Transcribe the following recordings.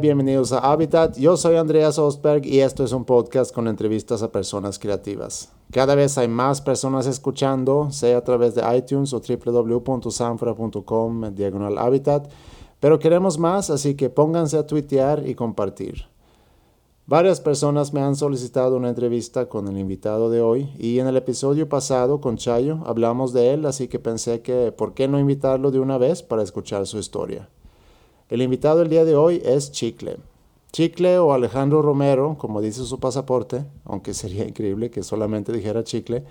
Bienvenidos a Habitat. Yo soy Andreas Ostberg y esto es un podcast con entrevistas a personas creativas. Cada vez hay más personas escuchando, sea a través de iTunes o www.sanfra.com diagonal Habitat, pero queremos más, así que pónganse a tuitear y compartir. Varias personas me han solicitado una entrevista con el invitado de hoy y en el episodio pasado con Chayo hablamos de él, así que pensé que por qué no invitarlo de una vez para escuchar su historia. El invitado el día de hoy es Chicle. Chicle o Alejandro Romero, como dice su pasaporte, aunque sería increíble que solamente dijera Chicle,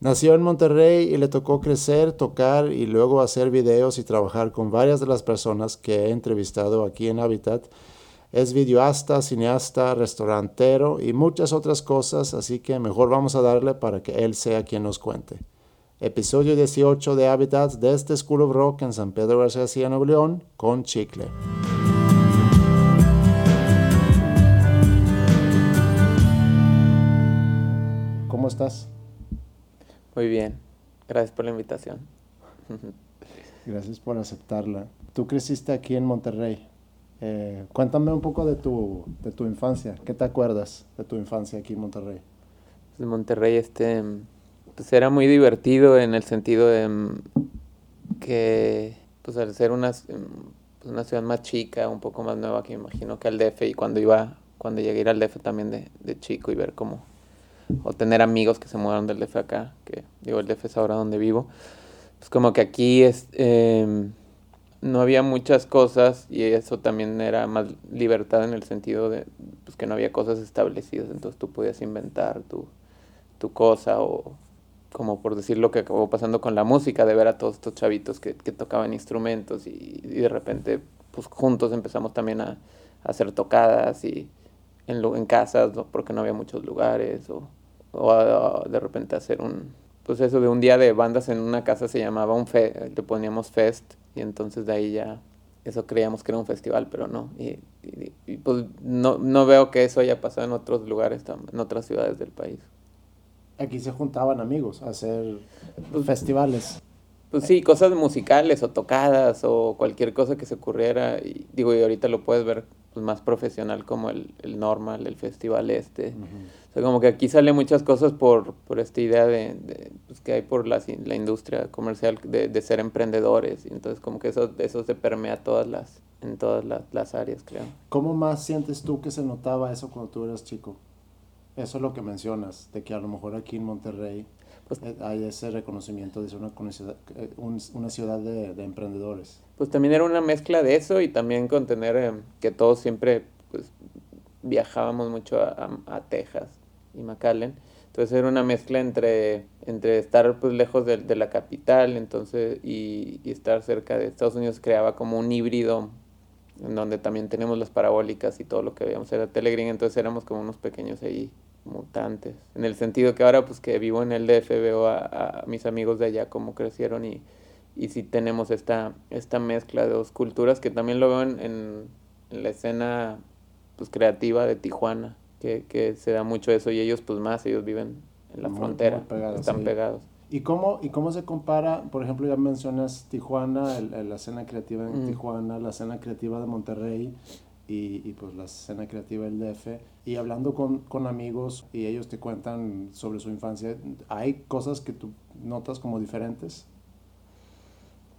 nació en Monterrey y le tocó crecer, tocar y luego hacer videos y trabajar con varias de las personas que he entrevistado aquí en Habitat. Es videoasta, cineasta, restaurantero y muchas otras cosas, así que mejor vamos a darle para que él sea quien nos cuente episodio 18 de Habitats desde School of Rock en San Pedro García, Nuevo León, con Chicle. ¿Cómo estás? Muy bien, gracias por la invitación. gracias por aceptarla. Tú creciste aquí en Monterrey. Eh, cuéntame un poco de tu, de tu infancia. ¿Qué te acuerdas de tu infancia aquí en Monterrey? En Monterrey, este pues era muy divertido en el sentido de mm, que pues al ser una, mm, pues, una ciudad más chica, un poco más nueva que imagino que al DF y cuando iba, cuando llegué a ir al DF también de, de chico y ver cómo, o tener amigos que se mudaron del DF acá, que digo el DF es ahora donde vivo, pues como que aquí es, em, no había muchas cosas y eso también era más libertad en el sentido de pues, que no había cosas establecidas, entonces tú podías inventar tu, tu cosa o como por decir lo que acabó pasando con la música, de ver a todos estos chavitos que, que tocaban instrumentos y, de repente pues juntos empezamos también a, hacer tocadas y en, en casas, porque no había muchos lugares, o, o de repente hacer un, pues eso de un día de bandas en una casa se llamaba un fe, le poníamos fest y entonces de ahí ya eso creíamos que era un festival, pero no. Y, y, pues no, no veo que eso haya pasado en otros lugares, en otras ciudades del país aquí se juntaban amigos a hacer pues, festivales. Pues sí, cosas musicales o tocadas o cualquier cosa que se ocurriera. Y digo, y ahorita lo puedes ver pues, más profesional como el, el normal, el festival este. O sea, como que aquí sale muchas cosas por, por esta idea de, pues, que hay por la, la industria comercial de, de, ser emprendedores. Y entonces como que eso, eso se permea todas las, en todas las, las áreas, creo. ¿Cómo más sientes tú que se notaba eso cuando tú eras chico? Eso es lo que mencionas, de que a lo mejor aquí en Monterrey pues, eh, hay ese reconocimiento de ser una, eh, una ciudad de, de, emprendedores. Pues también era una mezcla de eso y también con tener eh, que todos siempre pues, viajábamos mucho a, a, Texas y McAllen. Entonces era una mezcla entre, entre estar pues lejos de, de la capital entonces, y, y, estar cerca de Estados Unidos creaba como un híbrido en donde también tenemos las parabólicas y todo lo que veíamos era Telegreen, entonces éramos como unos pequeños ahí mutantes. En el sentido que ahora pues que vivo en el DF veo a, mis amigos de allá cómo crecieron y, y sí tenemos esta, esta mezcla de dos culturas que también lo veo en, en, la escena pues creativa de Tijuana, que, que, se da mucho eso y ellos pues más, ellos viven en la frontera, están pegados. ¿Y cómo, ¿Y cómo se compara, por ejemplo, ya mencionas Tijuana, la escena creativa en mm. Tijuana, la escena creativa de Monterrey y, y, pues la escena creativa del DF? Y hablando con, con, amigos y ellos te cuentan sobre su infancia, ¿hay cosas que tú notas como diferentes?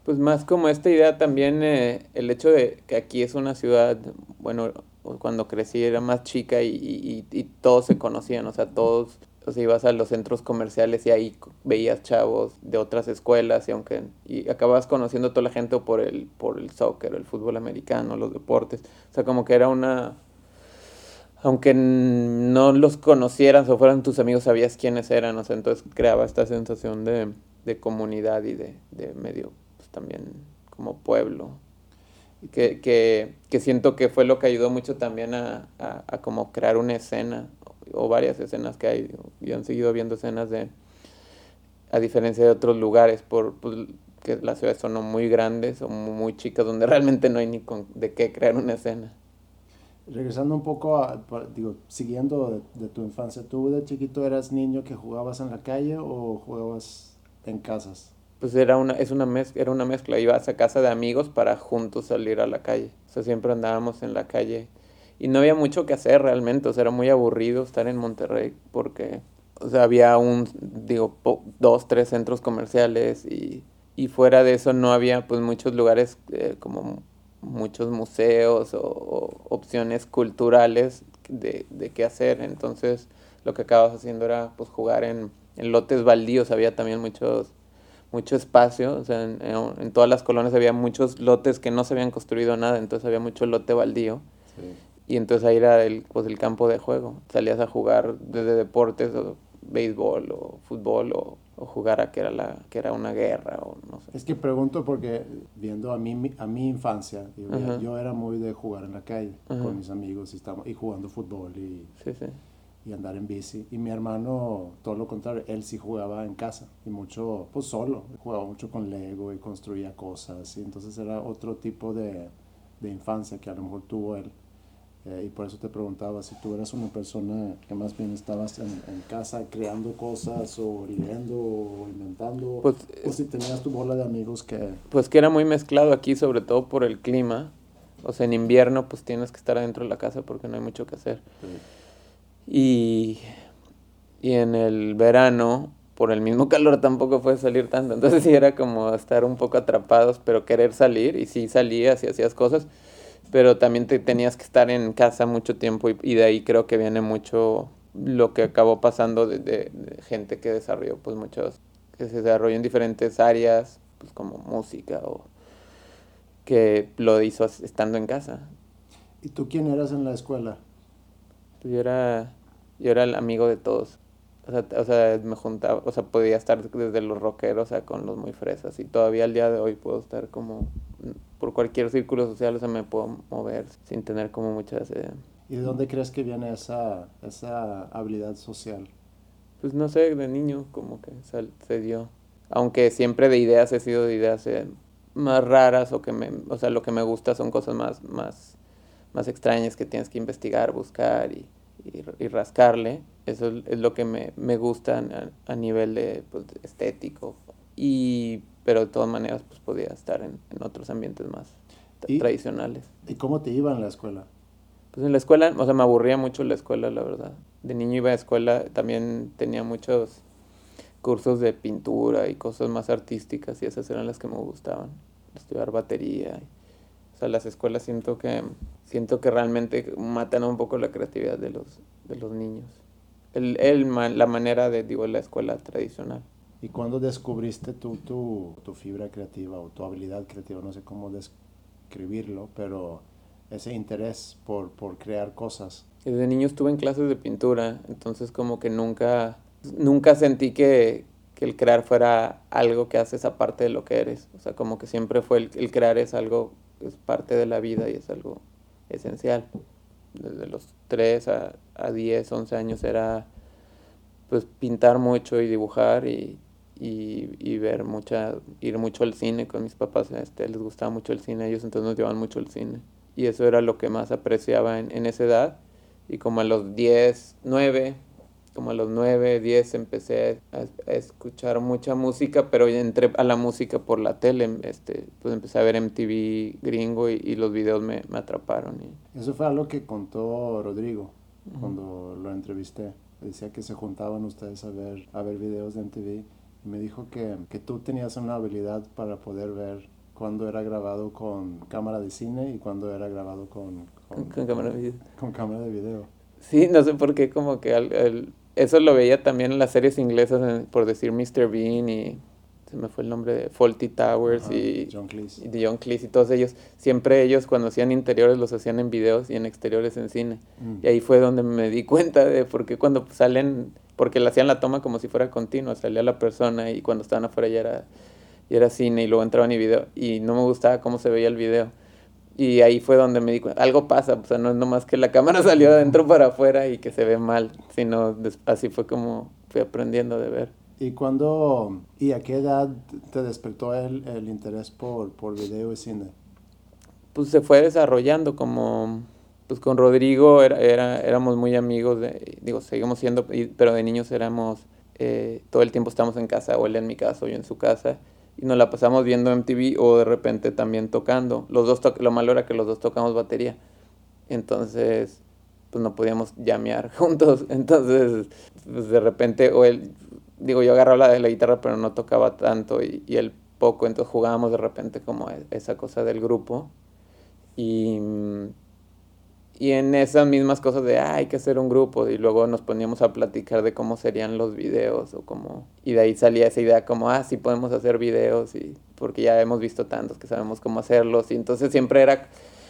Pues más como esta idea también, eh, el hecho de que aquí es una ciudad, bueno, cuando crecí era más chica y, y, y todos se conocían, o sea, todos sea, ibas a los centros comerciales y ahí veías chavos de otras escuelas y aunque y acababas conociendo a toda la gente por el por el soccer, el fútbol americano, los deportes. O sea, como que era una aunque no los conocieras o fueran tus amigos, sabías quiénes eran, o sea, entonces creaba esta sensación de, de comunidad y de, de medio, pues también como pueblo. Que, que, que, siento que fue lo que ayudó mucho también a, a, a como crear una escena o varias escenas que hay, y han seguido viendo escenas de, a diferencia de otros lugares, por pues, que las ciudades son muy grandes o muy chicas, donde realmente no hay ni con, de qué crear una escena. Regresando un poco a, digo, siguiendo de, tu infancia, ¿tú de chiquito eras niño que jugabas en la calle o jugabas en casas? pues era una, es una mezcla, era una mezcla. Ibas a casa de amigos para juntos salir a la calle. O sea, siempre andábamos en la calle. Y no había mucho que hacer realmente. O sea, era muy aburrido estar en Monterrey porque, o sea, había un, digo, dos, tres centros comerciales y, y fuera de eso no había pues muchos lugares eh, como muchos museos o, opciones culturales de, de, qué hacer. Entonces lo que acabas haciendo era pues jugar en, en lotes baldíos. Había también muchos mucho espacio, o sea, en, todas las colonias había muchos lotes que no se habían construido nada, entonces había mucho lote baldío. Y entonces ahí era el, pues, el campo de juego. Salías a jugar desde deportes, o béisbol, o fútbol, o, jugar a que era, la, que era una guerra, o no sé. Es que pregunto porque viendo a mi, a mi infancia, yo era muy de jugar en la calle con mis amigos y, estamos, y jugando fútbol y... Sí, sí y andar en bici. Y mi hermano, todo lo contrario, él sí jugaba en casa y mucho, pues solo, jugaba mucho con Lego y construía cosas. Y entonces era otro tipo de, de infancia que a lo mejor tuvo él. Eh, y por eso te preguntaba si tú eras una persona que más bien estabas en, en casa creando cosas o leyendo o inventando, pues, o si tenías tu bola de amigos que... Pues que era muy mezclado aquí, sobre todo por el clima. O sea, en invierno pues tienes que estar adentro de la casa porque no hay mucho que hacer. Y, y en el verano, por el mismo calor tampoco puedes salir tanto. Entonces sí era como estar un poco atrapados, pero querer salir. Y sí salías y hacías cosas, pero también te tenías que estar en casa mucho tiempo y, de ahí creo que viene mucho lo que acabó pasando de, de, gente que desarrolló pues muchos, que se desarrolló en diferentes áreas, pues como música o que lo hizo estando en casa. ¿Y tú quién eras en la escuela? Pues yo era yo era el amigo de todos. O sea, o sea, me juntaba, o sea, podía estar desde los rockeros a con los muy fresas. Y todavía al día de hoy puedo estar como por cualquier círculo social, o sea, me puedo mover sin tener como muchas... Eh, ¿Y de dónde crees que viene esa, esa habilidad social? Pues no sé, de niño como que se dio. Aunque siempre de ideas he sido de ideas eh, más raras o que me, o sea, lo que me gusta son cosas más, más, más extrañas que tienes que investigar, buscar y y, rascarle. Eso es lo que me, me gusta a, nivel de, pues, estético. Y, pero de todas maneras pues podía estar en, en otros ambientes más tradicionales. ¿Y cómo te iba en la escuela? Pues en la escuela, o sea, me aburría mucho la escuela, la verdad. De niño iba a escuela, también tenía muchos cursos de pintura y cosas más artísticas y esas eran las que me gustaban. Estudiar batería. O sea, las escuelas siento que siento que realmente matan un poco la creatividad de los, de los niños. El, el, la manera de, digo, la escuela tradicional. ¿Y cuándo descubriste tú tu, tu fibra creativa o tu habilidad creativa? No sé cómo describirlo, pero ese interés por, por crear cosas. Desde niño estuve en clases de pintura, entonces como que nunca, nunca sentí que, que el crear fuera algo que haces aparte de lo que eres. O sea, como que siempre fue el, el crear es algo, es parte de la vida y es algo esencial. Desde los 3 a, a 10, 11 años era pues pintar mucho y dibujar y, y, ver mucha, ir mucho al cine con mis papás, este, les gustaba mucho el cine, ellos entonces nos llevaban mucho al cine. Y eso era lo que más apreciaba en, en esa edad. Y como a los 10, 9, como a los 9, 10 empecé a, escuchar mucha música, pero entré a la música por la tele, este, pues empecé a ver MTV gringo y, los videos me, me, atraparon. Y... Eso fue algo que contó Rodrigo cuando lo entrevisté. Decía que se juntaban ustedes a ver, a ver videos de MTV y me dijo que, que tú tenías una habilidad para poder ver cuando era grabado con cámara de cine y cuando era grabado con, con, cámara de video. Con cámara de video. Sí, no sé por qué, como que al, eso lo veía también en las series inglesas, por decir Mr. Bean y se me fue el nombre de Faulty Towers y, John Cleese. y de John Cleese y todos ellos. Siempre ellos cuando hacían interiores los hacían en videos y en exteriores en cine. Mm. Y ahí fue donde me di cuenta de por qué cuando salen, porque le hacían la toma como si fuera continua, salía la persona y cuando estaban afuera ya era, ya era cine y luego entraban y video. Y no me gustaba cómo se veía el video. Y ahí fue donde me di cuenta, algo pasa, o sea, no es nomás que la cámara salió de adentro para afuera y que se ve mal, sino así fue como fui aprendiendo de ver. ¿Y cuándo y a qué edad te despertó el, el interés por, por video y cine? Pues se fue desarrollando como, pues con Rodrigo era, era, éramos muy amigos, de, digo, seguimos siendo, pero de niños éramos, eh, todo el tiempo estamos en casa, o él en mi casa, o yo en su casa, y nos la pasamos viendo MTV o de repente también tocando. Los dos lo malo era que los dos tocamos batería. Entonces, pues no podíamos llamear juntos. Entonces, pues de repente, o él, digo, yo agarraba la la guitarra, pero no tocaba tanto y, y él poco, entonces jugábamos de repente como e, esa cosa del grupo. Y, y en esas mismas cosas de, ah, hay que hacer un grupo, y luego nos poníamos a platicar de cómo serían los videos, o cómo, y de ahí salía esa idea como, ah, sí podemos hacer videos, y porque ya hemos visto tantos que sabemos cómo hacerlos, y entonces siempre era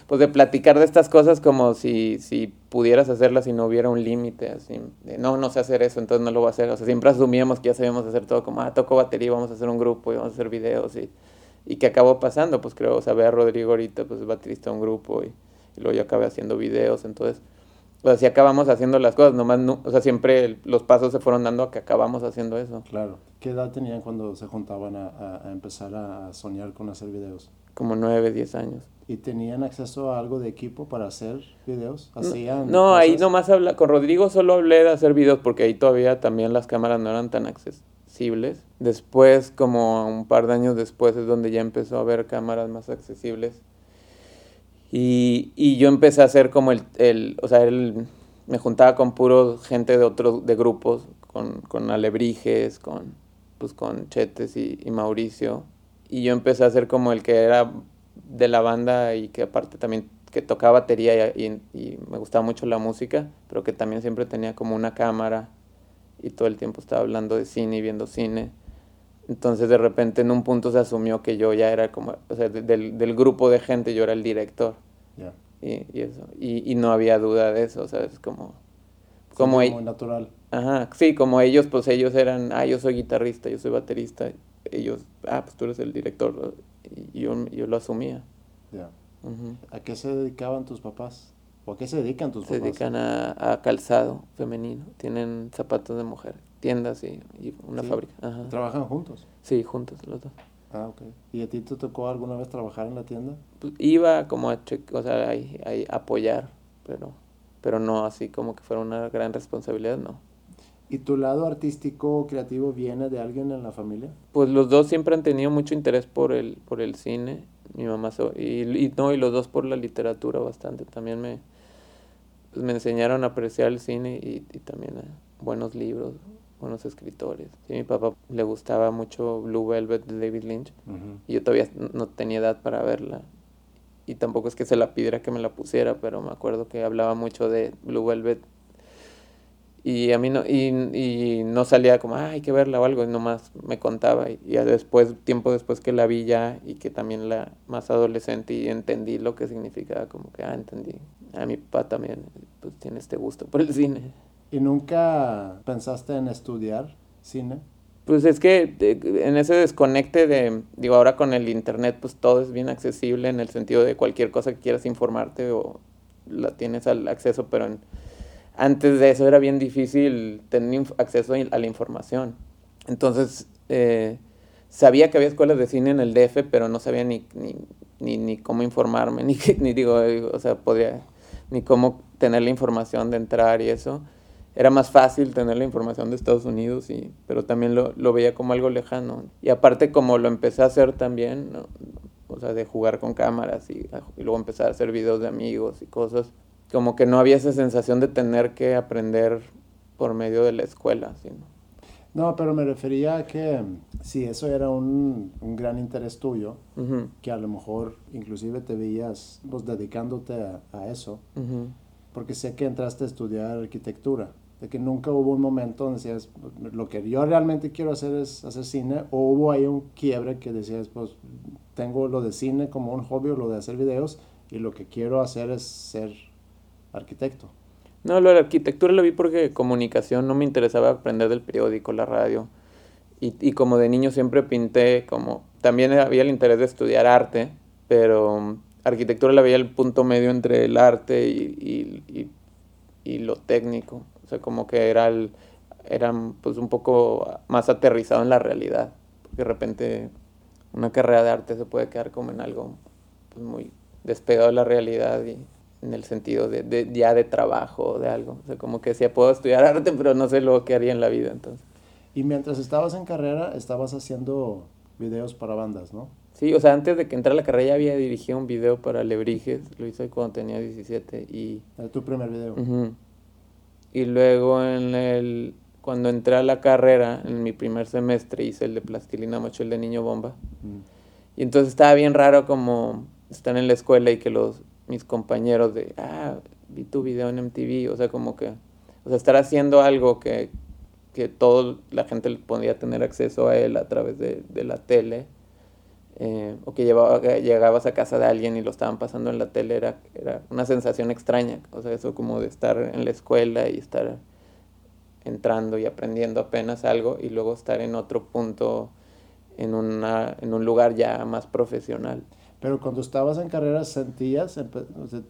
pues de platicar de estas cosas como si, si pudieras hacerlas y no hubiera un límite, así, de no, no sé hacer eso, entonces no lo voy a hacer, o sea, siempre asumíamos que ya sabíamos hacer todo, como, ah, toco batería, vamos a hacer un grupo y vamos a hacer videos, y, y que acabó pasando, pues creo, o sea, ve a Rodrigo ahorita, pues es baterista de un grupo, y, y luego yo acabé haciendo videos, entonces, pues así acabamos haciendo las cosas, nomás, no, o sea, siempre los pasos se fueron dando a que acabamos haciendo eso. Claro. ¿Qué edad tenían cuando se juntaban a, a, a empezar a soñar con hacer videos? Como nueve, diez años. ¿Y tenían acceso a algo de equipo para hacer videos? ¿Hacían no, cosas? ahí nomás habla, con Rodrigo solo hablé de hacer videos porque ahí todavía también las cámaras no eran tan accesibles. Después, como un par de años después, es donde ya empezó a haber cámaras más accesibles. Y, y yo empecé a hacer como el, el o sea, el, me juntaba con puro gente de otros, de grupos, con, con Alebrijes, con, pues con Chetes y, y Mauricio. Y yo empecé a hacer como el que era de la banda y que aparte también que tocaba batería y, y, y, me gustaba mucho la música, pero que también siempre tenía como una cámara y todo el tiempo estaba hablando de cine y viendo cine. Entonces de repente en un punto se asumió que yo ya era como, o sea, del, del grupo de gente yo era el director. Yeah. Y, y, eso, y, y, no había duda de eso, o sea, es como... Como, como natural. Ajá, sí, como ellos, pues ellos eran, ah, yo soy guitarrista, yo soy baterista, ellos, ah, pues tú eres el director, y yo, yo lo asumía. Yeah. Uh -huh. ¿A qué se dedicaban tus papás? ¿O a qué se dedican tus se papás? Se dedican a, a, calzado femenino, tienen zapatos de mujer, tiendas y, y una sí. fábrica. Ajá. ¿Trabajan juntos? Sí, juntos los dos. Ah, ok. ¿Y a ti te tocó alguna vez trabajar en la tienda? Pues iba como a, o sea, a, a apoyar, pero, pero no así como que fuera una gran responsabilidad, no. ¿Y tu lado artístico creativo viene de alguien en la familia? Pues los dos siempre han tenido mucho interés por el, por el cine, mi mamá so, y, y, no, y los dos por la literatura bastante. También me, pues me enseñaron a apreciar el cine y, y también a buenos libros, buenos escritores. Sí, mi papá le gustaba mucho Blue Velvet de David Lynch uh -huh. y yo todavía no tenía edad para verla. Y tampoco es que se la pidiera que me la pusiera, pero me acuerdo que hablaba mucho de Blue Velvet y a mí no, y, y no salía como, ah, hay que verla o algo, y nomás me contaba. Y ya después, tiempo después que la vi ya, y que también la más adolescente, y entendí lo que significaba, como que, ah, entendí. A mi papá también pues, tiene este gusto por el cine. ¿Y nunca pensaste en estudiar cine? Pues es que en ese desconecte de, digo, ahora con el internet, pues todo es bien accesible en el sentido de cualquier cosa que quieras informarte o la tienes al acceso, pero antes de eso era bien difícil tener acceso a la información. Entonces, eh, sabía que había escuelas de cine en el DF, pero no sabía ni, ni, ni, ni cómo informarme, ni, ni digo, o sea, podría, ni cómo tener la información de entrar y eso. Era más fácil tener la información de Estados Unidos, y, pero también lo, lo veía como algo lejano. Y aparte, como lo empecé a hacer también, ¿no? o sea, de jugar con cámaras y, y luego empezar a hacer videos de amigos y cosas, como que no había esa sensación de tener que aprender por medio de la escuela. ¿sí? No, pero me refería a que si eso era un, un gran interés tuyo, uh -huh. que a lo mejor inclusive te veías pues, dedicándote a, a eso, uh -huh. porque sé que entraste a estudiar arquitectura, de que nunca hubo un momento donde decías, lo que yo realmente quiero hacer es hacer cine, o hubo ahí un quiebre que decías, pues tengo lo de cine como un hobby o lo de hacer videos, y lo que quiero hacer es ser arquitecto. No, lo de la arquitectura lo vi porque comunicación no me interesaba aprender del periódico, la radio. Y, y, como de niño siempre pinté, como también había el interés de estudiar arte, pero arquitectura la veía el punto medio entre el arte y, y, y lo técnico. O sea, como que era, el, era pues un poco más aterrizado en la realidad. Porque de repente una carrera de arte se puede quedar como en algo pues, muy despegado de la realidad y en el sentido de, de, ya de trabajo, de algo. O sea, como que decía, puedo estudiar arte, pero no sé lo que haría en la vida, entonces. Y mientras estabas en carrera, estabas haciendo videos para bandas, ¿no? Sí, o sea, antes de que entrara a la carrera ya había dirigido un video para Lebrijes, lo hice cuando tenía 17 y... Era tu primer video. Ujú. Y luego en el, cuando entré a la carrera, en mi primer semestre, hice el de Plastilina Macho, el de Niño Bomba. Mm. Y entonces estaba bien raro como estar en la escuela y que los mis compañeros de, ah, vi tu video en MTV, o sea, como que, o sea, estar haciendo algo que, que toda la gente podía tener acceso a él a través de, de la tele, eh, o que, llevaba, llegabas a casa de alguien y lo estaban pasando en la tele, era, era una sensación extraña, o sea, eso como de estar en la escuela y estar entrando y aprendiendo apenas algo y luego estar en otro punto, en, una, en un lugar ya más profesional. Pero cuando estabas en carrera, ¿sentías,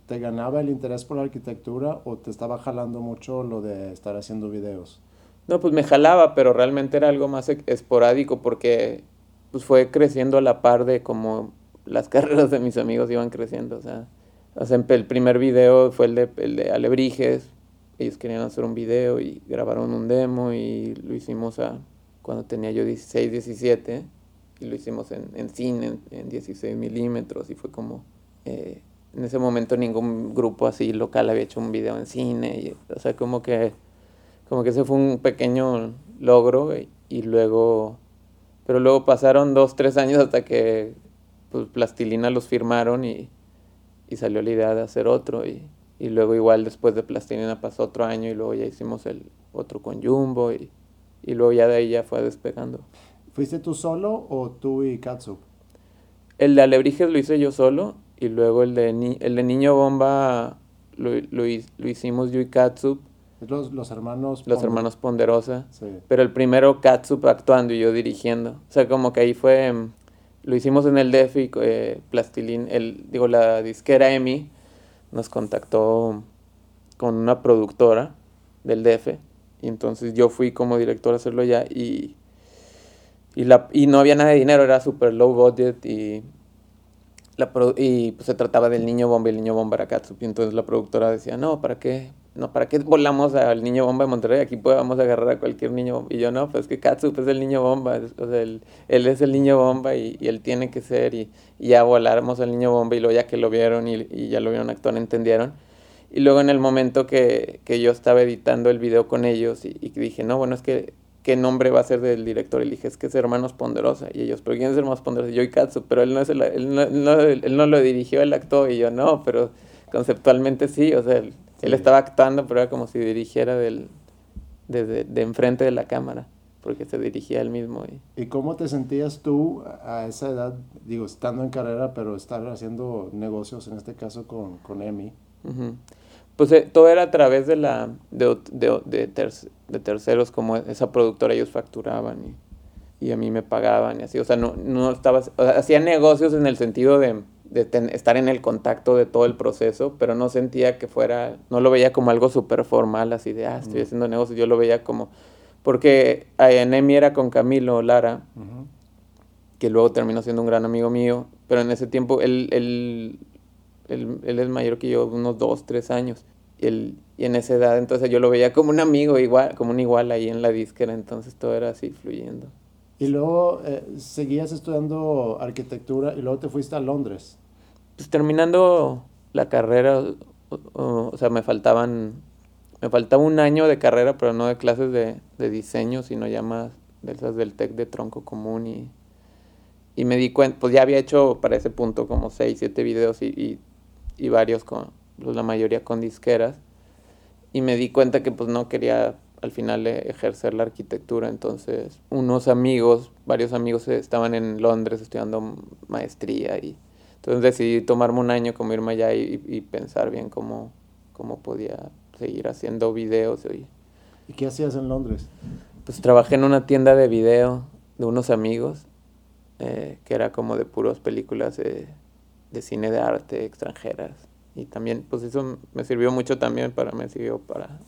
te ganaba el interés por la arquitectura o te estaba jalando mucho lo de estar haciendo videos? No, pues me jalaba, pero realmente era algo más esporádico porque pues fue creciendo a la par de como las carreras de mis amigos iban creciendo. O sea, o sea, el primer video fue el de, el de Alebrijes. Ellos querían hacer un video y grabaron un demo y lo hicimos a, cuando tenía yo 16, 17. Y lo hicimos en, en cine, en, en 16 milímetros. Y fue como... eh, en ese momento ningún grupo así local había hecho un video en cine. Y, o sea, como que como que ese fue un pequeño logro y luego, pero luego pasaron dos, tres años hasta que pues Plastilina los firmaron y, y salió la idea de hacer otro y, y luego igual después de Plastilina pasó otro año y luego ya hicimos el otro con Jumbo y, y luego ya de ahí ya fue despegando. ¿Fuiste tú solo o tú y Katsup? El de Alebrijes lo hice yo solo y luego el de, Ni- el de Niño Bomba lo, lo, lo hicimos yo y Katsup, Los, los hermanos... los Ponder- hermanos Ponderosa. Sí. Pero el primero Katsup actuando y yo dirigiendo. O sea, como que ahí fue. mm, Lo hicimos en el DEF y eh, Plastilín, el, digo, la disquera EMI nos contactó con una productora del DF. Y entonces yo fui como director a hacerlo ya y, y, la, y no había nada de dinero, era super low budget y, la produ- y pues se trataba del niño bomba y el niño bomba era Katsup. Y entonces la productora decía, no, ¿para qué? No, ¿para qué volamos al niño bomba de Monterrey? Aquí podemos agarrar a cualquier niño bomba. Y yo, no, pues que Katsup es el niño bomba. O sea, él, él es el niño bomba y, y él tiene que ser. Y, ya voláramos al niño bomba y luego ya que lo vieron y, y ya lo vieron actuar, entendieron. Y luego en el momento que, que yo estaba editando el video con ellos y, dije, no, bueno, es que, ¿qué nombre va a ser del director? Y dije, es que es Hermanos Ponderosa. Y ellos, ¿pero quién es Hermanos Ponderosa? Yo y Katsu, pero él no, es el- él, no, no- él no lo dirigió, él actuó. Y yo, no, pero conceptualmente sí. O sea, él, estaba actuando, pero era como si dirigiera del, desde de enfrente de la cámara, porque se dirigía él mismo. Y, ¿Y cómo te sentías tú a esa edad, digo, estando en carrera, pero estar haciendo negocios, en este caso con, con Emi? Ujú. Pues eh, todo era a través de la de, de, de terc- de terceros, como esa productora ellos facturaban y, y a mí me pagaban y así. O sea, no, no estaba, o sea, hacía negocios en el sentido de, de ten- estar en el contacto de todo el proceso, pero no sentía que fuera, no lo veía como algo súper formal, así de, ah, estoy haciendo negocios. Yo lo veía como, porque eh, en EMI era con Camilo Lara, que luego terminó siendo un gran amigo mío, pero en ese tiempo él, él, él, él es mayor que yo, unos dos, tres años, y, él, y en esa edad entonces yo lo veía como un amigo igual, como un igual ahí en la disquera, entonces todo era así fluyendo. Y luego eh, seguías estudiando arquitectura y luego te fuiste a Londres. Pues terminando la carrera, o, o- o sea, me faltaban, me faltaba un año de carrera, pero no de clases de, de diseño, sino ya más de esas del TEC de tronco común y, y me di cuenta, pues ya había hecho para ese punto como seis, siete videos y, y, y varios con, pues la mayoría con disqueras y me di cuenta que pues no quería al final ejercer la arquitectura, entonces unos amigos, varios amigos estaban en Londres estudiando maestría y entonces decidí tomarme un año como irme allá y, y pensar bien cómo, cómo podía seguir haciendo videos y ¿Y qué hacías en Londres? pues trabajé en una tienda de video de unos amigos eh, que era como de puras películas de, de cine de arte extranjeras y también pues eso me sirvió mucho también para me sirvió para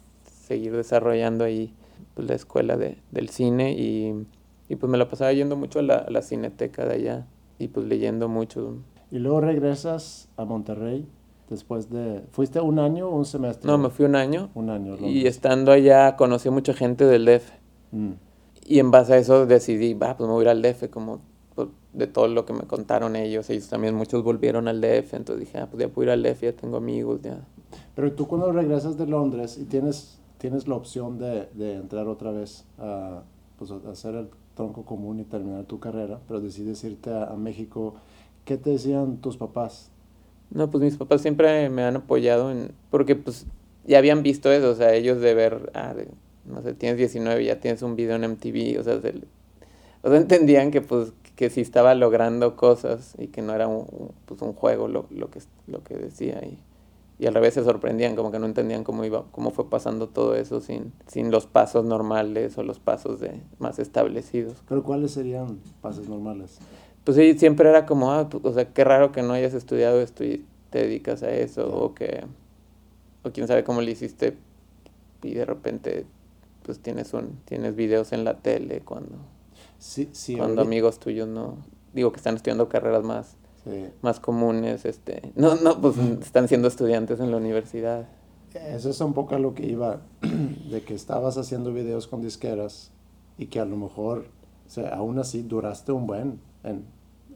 seguir desarrollando ahí pues, la escuela de, del cine y, y, pues me la pasaba yendo mucho a la, a la cineteca de allá y pues leyendo mucho Y luego regresas a Monterrey después de... ¿Fuiste un año o un semestre? no me fui un año Un año. y estando allá conocí a mucha gente del DF Mm. Y en base a eso decidí, va, pues me voy a ir al DF, como, pues, de todo lo que me contaron ellos. Ellos también muchos volvieron al DF, entonces dije, ah, pues ya puedo ir al DF, ya tengo amigos, ya. Pero tú cuando regresas de Londres y tienes, tienes la opción de, de entrar otra vez a, pues, hacer el tronco común y terminar tu carrera, pero decides irte a, México, ¿qué te decían tus papás? No, pues mis papás siempre me han apoyado en, porque pues ya habían visto eso, o sea, ellos de ver, ah, no sé, tienes 19, ya tienes un video en MTV, o sea, se, o sea entendían que pues que sí estaba logrando cosas y que no era un, pues, un juego lo, lo, que, lo que decía y, y al revés se sorprendían, como que no entendían cómo iba, cómo fue pasando todo eso sin, sin los pasos normales o los pasos de más establecidos. ¿Pero cuáles serían pasos normales? Pues sí, siempre era como, ah, pues, o sea, qué raro que no hayas estudiado esto y te dedicas a eso, o que, o quién sabe cómo le hiciste y de repente pues tienes un, tienes videos en la tele cuando Sí, sí, cuando amigos tuyos no, digo que están estudiando carreras más, sí. más comunes, este, no, no, pues están siendo estudiantes en la universidad. Eso es un poco a lo que iba, de que estabas haciendo videos con disqueras y que a lo mejor, o sea, aún así duraste un buen en,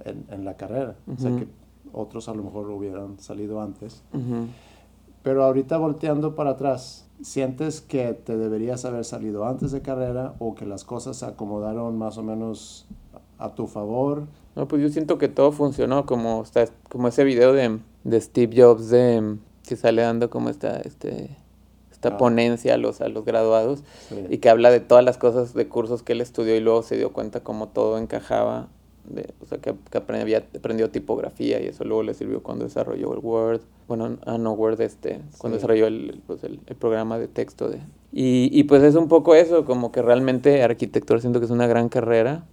en, en la carrera, uh -huh. o sea, que otros a lo mejor hubieran salido antes. Uh -huh. Pero ahorita volteando para atrás, ¿sientes que te deberías haber salido antes de carrera o que las cosas se acomodaron más o menos a tu favor? No, pues yo siento que todo funcionó, como, está, como ese video de, de Steve Jobs de, que sale dando como esta, este, esta ah. ponencia a los, a los graduados sí. y que habla de todas las cosas de cursos que él estudió y luego se dio cuenta cómo todo encajaba de, o sea, que, que aprendía, aprendió tipografía y eso luego le sirvió cuando desarrolló el Word, bueno, ah, no Word, este, cuando sí. desarrolló el, pues el, el, programa de texto. De, y, y pues es un poco eso, como que realmente arquitectura siento que es una gran carrera,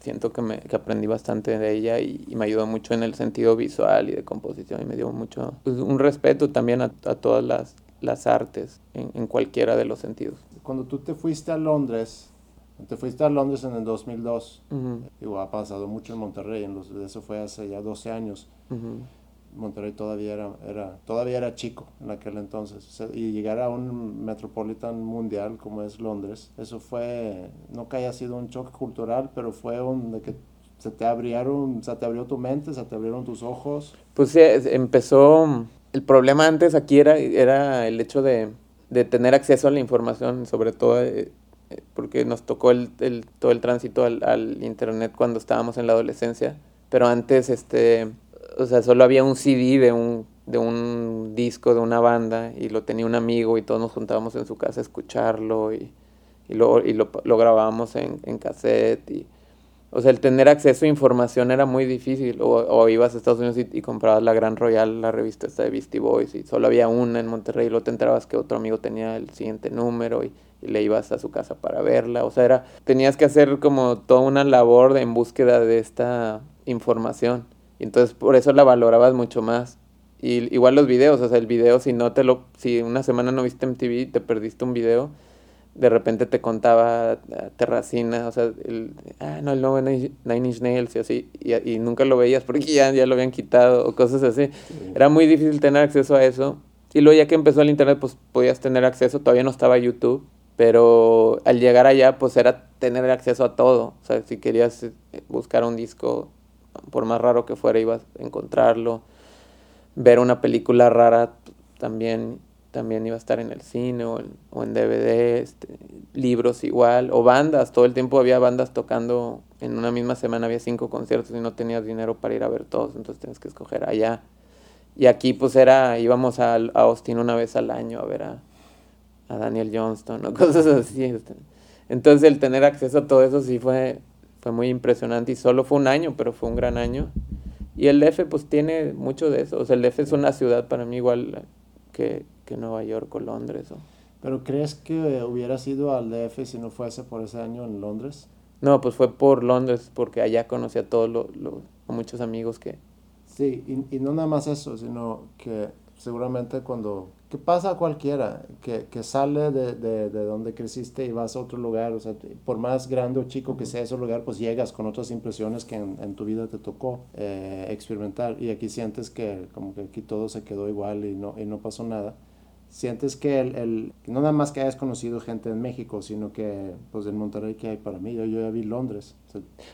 siento que, me, que aprendí bastante de ella y, y, me ayudó mucho en el sentido visual y de composición y me dio mucho, pues, un respeto también a, a todas las, las artes en, en cualquiera de los sentidos. Cuando tú te fuiste a Londres, te fuiste a Londres en el 2002. Uh -huh. Digo, ha pasado mucho en Monterrey. En los, eso fue hace ya 12 años. Uh -huh. Monterrey todavía era, era, todavía era chico en aquel entonces. Y llegar a un metropolitan mundial como es Londres, eso fue, no que haya sido un choque cultural, pero fue un que se te abrieron, se te abrió tu mente, se te abrieron tus ojos. Pues sí, empezó, el problema antes aquí era, era el hecho de, de tener acceso a la información, sobre todo eh, porque nos tocó el, el, todo el tránsito al, al, internet cuando estábamos en la adolescencia, pero antes, este, o sea, solo había un CD de un, de un disco de una banda y lo tenía un amigo y todos nos juntábamos en su casa a escucharlo y, y, lo, y lo, lo grabábamos en, en cassette y, o sea, el tener acceso a información era muy difícil. O, o ibas a Estados Unidos y, comprabas la Gran Royal, la revista esta de Beastie Boys, y solo había una en Monterrey, y luego te enterabas que otro amigo tenía el siguiente número, y, y, le ibas a su casa para verla. O sea, era, tenías que hacer como toda una labor en búsqueda de esta información. Y entonces por eso la valorabas mucho más. Y igual los videos, o sea, el video, si no te lo, si una semana no viste MTV, te perdiste un video, de repente te contaba uh, Terracina, o sea, el, ah, no, el nuevo Nine Inch Nails y así, y, y, nunca lo veías porque ya, ya lo habían quitado o cosas así. Sí. Era muy difícil tener acceso a eso. Y luego ya que empezó el internet, pues podías tener acceso, todavía no estaba YouTube, pero al llegar allá, pues era tener acceso a todo. O sea, si querías eh, buscar un disco, por más raro que fuera, ibas a encontrarlo. Ver una película rara también también iba a estar en el cine o en, DVD, este, libros igual, o bandas, todo el tiempo había bandas tocando, en una misma semana había cinco conciertos y no tenías dinero para ir a ver todos, entonces tienes que escoger allá. Y aquí pues era, íbamos a, a Austin una vez al año a ver a, a Daniel Johnston o cosas así. Este. Entonces el tener acceso a todo eso sí fue, fue muy impresionante y solo fue un año, pero fue un gran año. Y el DF pues tiene mucho de eso, o sea, el DF es una ciudad para mí igual que, que Nueva York o Londres. O... ¿Pero crees que hubieras ido al DF si no fuese por ese año en Londres? No, pues fue por Londres, porque allá conocí a todos los, lo, muchos amigos que... Sí, y, y, no nada más eso, sino que seguramente cuando... ¿Qué pasa a cualquiera que, que sale de, de, de, donde creciste y vas a otro lugar? O sea, por más grande o chico que sea ese lugar, pues llegas con otras impresiones que en, en tu vida te tocó eh, experimentar. Y aquí sientes que como que aquí todo se quedó igual y no, y no pasó nada sientes que el, el, no nada más que hayas conocido gente en México, sino que pues en Monterrey que hay para mí, yo, yo ya vi Londres.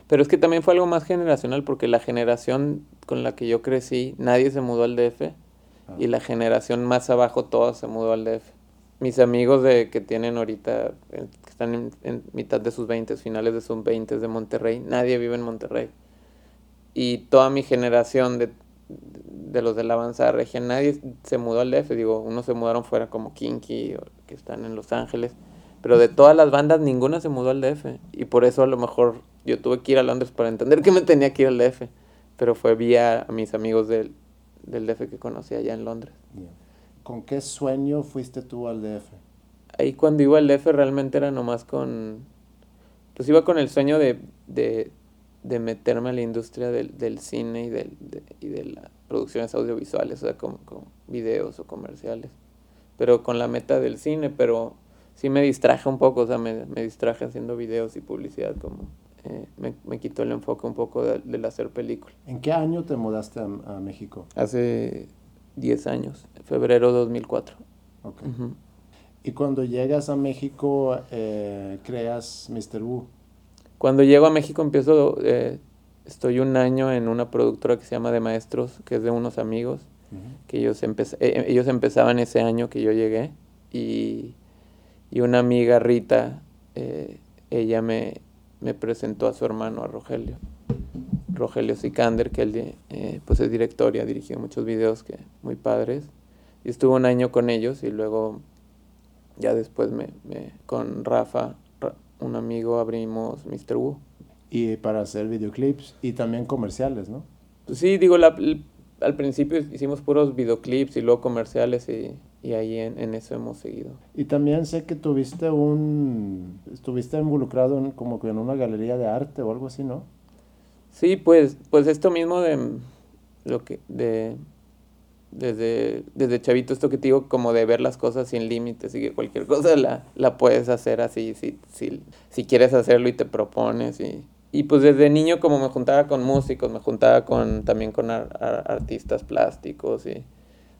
Pero es que también fue algo más generacional porque la generación con la que yo crecí, nadie se mudó al DF. Y la generación más abajo todos se mudó al DF. Mis amigos de que tienen ahorita, que están en, en mitad de sus 20, finales de sus 20 de Monterrey, nadie vive en Monterrey. Y toda mi generación de de los de la avanzada región, nadie se mudó al DF, digo, unos se mudaron fuera como Kinky, que están en Los Ángeles, pero de todas las bandas ninguna se mudó al DF, y por eso a lo mejor yo tuve que ir a Londres para entender que me tenía que ir al DF, pero fue vía a mis amigos del, del DF que conocí allá en Londres. ¿Con qué sueño fuiste tú al DF? Ahí cuando iba al DF realmente era nomás con, pues iba con el sueño de de meterme a la industria del, del cine y, del, de, y de las producciones audiovisuales, o sea, con, con, videos o comerciales. Pero con la meta del cine, pero sí me distraje un poco, o sea, me, me distraje haciendo videos y publicidad, como eh, me, me, quitó el enfoque un poco del de hacer película. ¿En qué año te mudaste a, a México? Hace 10 años, febrero 2004. Ok. Uh -huh. Y cuando llegas a México, eh, creas Mr. Wu. Cuando llego a México empiezo, eh, estoy un año en una productora que se llama De Maestros, que es de unos amigos, uh -huh. que ellos, empez eh, ellos empezaban ese año que yo llegué y, y una amiga, Rita, eh, ella me, me, presentó a su hermano, a Rogelio. Rogelio Sikander, que él eh, pues es director y ha dirigido muchos videos que muy padres. Y estuve un año con ellos y luego ya después me, me con Rafa un amigo abrimos Mr. Wu. Y para hacer videoclips y también comerciales, ¿no? Pues sí, digo, la, al principio hicimos puros videoclips y luego comerciales y, y ahí en, en, eso hemos seguido. Y también sé que tuviste un... estuviste involucrado en, como que en una galería de arte o algo así, ¿no? Sí, pues, pues esto mismo de lo que... de desde, desde chavito esto que te digo, como de ver las cosas sin límites y que cualquier cosa la, la puedes hacer así, si, si, si quieres hacerlo y te propones. Y, y pues desde niño como me juntaba con músicos, me juntaba con, también con ar, ar, artistas plásticos y...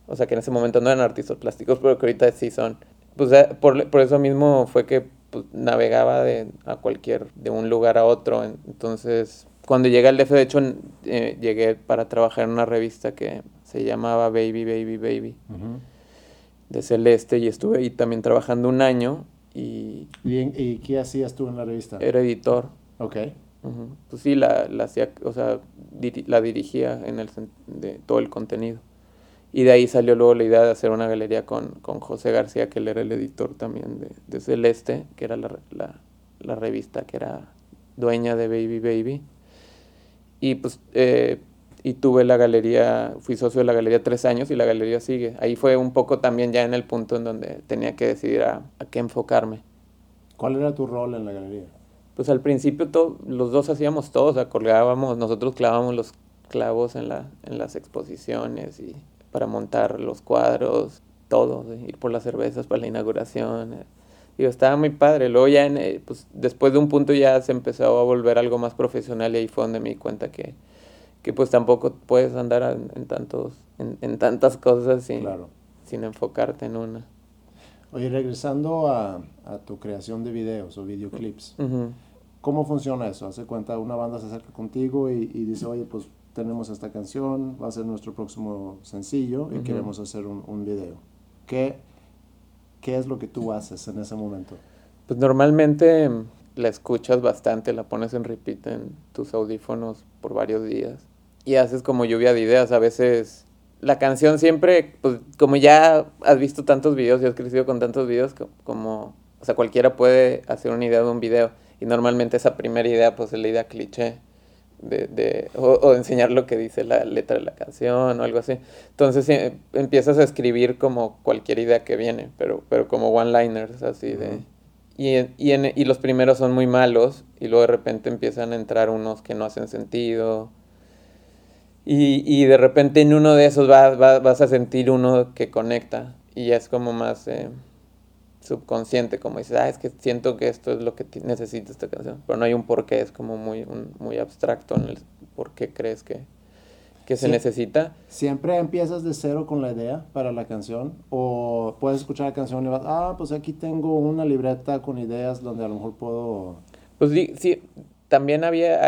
O sea que en ese momento no eran artistas plásticos, pero que ahorita sí son. Pues por, por eso mismo fue que pues, navegaba de, a cualquier, de un lugar a otro. Entonces, cuando llegué al DF, de hecho, eh, llegué para trabajar en una revista que se llamaba Baby, Baby, Baby, uh -huh. de Celeste, y estuve ahí también trabajando un año. ¿Y, ¿Y, en, ¿y qué hacías tú en la revista? Era editor. Ok. Uh -huh. Pues sí, la, la hacía, o sea, diri la dirigía en el de todo el contenido. Y de ahí salió luego la idea de hacer una galería con, con José García, que él era el editor también de, de Celeste, que era la, la, la, revista que era dueña de Baby Baby. Y pues eh, y tuve la galería, fui socio de la galería tres años y la galería sigue. Ahí fue un poco también ya en el punto en donde tenía que decidir a, a qué enfocarme. ¿Cuál era tu rol en la galería? Pues al principio todo, los dos hacíamos todo, o sea, colgábamos, nosotros clavábamos los clavos en, la, en las exposiciones y para montar los cuadros, todo, ir por las cervezas para la inauguración. Digo, estaba muy padre. Luego ya, en, eh, pues después de un punto ya se empezó a volver algo más profesional y ahí fue donde me di cuenta que que pues tampoco puedes andar en, en tantos en, en, tantas cosas sin, claro. sin enfocarte en una. Oye, regresando a, a tu creación de videos o videoclips, uh -huh. ¿cómo funciona eso? Hace cuenta, una banda se acerca contigo y, y, dice, oye, pues tenemos esta canción, va a ser nuestro próximo sencillo y uh -huh. queremos hacer un, un video. ¿Qué, ¿Qué es lo que tú haces en ese momento? Pues normalmente la escuchas bastante, la pones en repeat en tus audífonos por varios días y haces como lluvia de ideas. A veces la canción siempre, pues como ya has visto tantos videos y has crecido con tantos videos, como, o sea, cualquiera puede hacer una idea de un video. Y normalmente esa primera idea, pues es la idea cliché. De, de, o, o, enseñar lo que dice la letra de la canción o algo así. Entonces eh, empiezas a escribir como cualquier idea que viene, pero, pero como one-liners, así uh -huh. de... Y, y, en, y los primeros son muy malos y luego de repente empiezan a entrar unos que no hacen sentido y, y de repente en uno de esos va, va, vas a sentir uno que conecta y es como más eh, subconsciente, como dices, ah, es que siento que esto es lo que necesita esta canción, pero no hay un porqué, es como muy, un, muy abstracto en el por qué crees que... que se necesita. ¿Siempre empiezas de cero con la idea para la canción? ¿O puedes escuchar la canción y vas, ah, pues aquí tengo una libreta con ideas donde a lo mejor puedo... Pues sí, también había,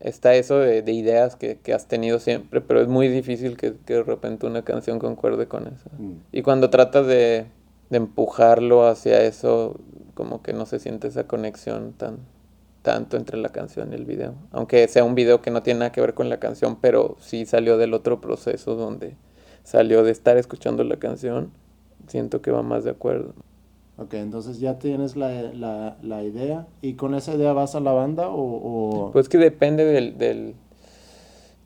está eso de, ideas que, has tenido siempre, pero es muy difícil que, de repente una canción concuerde con eso. Mm. Y cuando tratas de, de empujarlo hacia eso, como que no se siente esa conexión tan tanto entre la canción y el video. Aunque sea un video que no tiene nada que ver con la canción, pero sí salió del otro proceso donde salió de estar escuchando la canción, siento que va más de acuerdo. Ok, entonces ya tienes la, la, la idea y con esa idea vas a la banda o... Pues que depende del, del...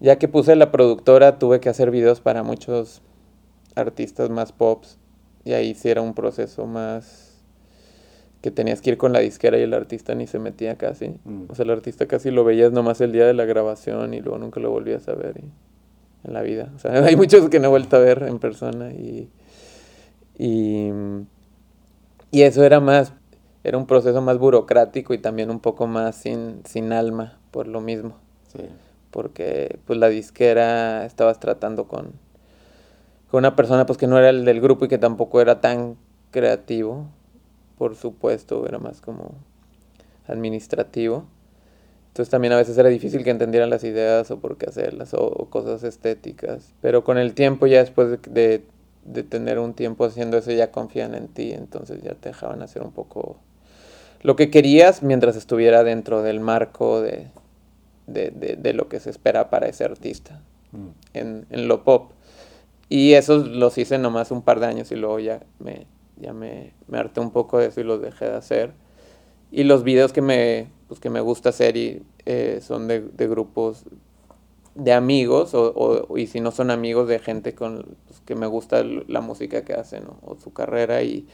Ya que puse la productora, tuve que hacer videos para muchos artistas más pops y ahí sí era un proceso más que tenías que ir con la disquera y el artista ni se metía casi. Mm. O sea, el artista casi lo veías nomás el día de la grabación y luego nunca lo volvías a ver en la vida. O sea, hay muchos que no he vuelto a ver en persona y, y, eso era más, era un proceso más burocrático y también un poco más sin, sin alma por lo mismo. Porque pues la disquera estabas tratando con, con una persona pues que no era el del grupo y que tampoco era tan creativo por supuesto, era más como administrativo. Entonces también a veces era difícil que entendieran las ideas o por qué hacerlas o, cosas estéticas. Pero con el tiempo, ya después de, de, tener un tiempo haciendo eso, ya confían en ti, entonces ya te dejaban hacer un poco lo que querías mientras estuviera dentro del marco de, de, de lo que se espera para ese artista mm. en, en lo pop. Y esos los hice nomás un par de años y luego ya me, ya me, me harté un poco de eso y los dejé de hacer. Y los videos que me, pues, que me gusta hacer y, eh, son de, de, grupos de amigos o, y si no son amigos de gente con pues, que me gusta la música que hacen o su carrera y,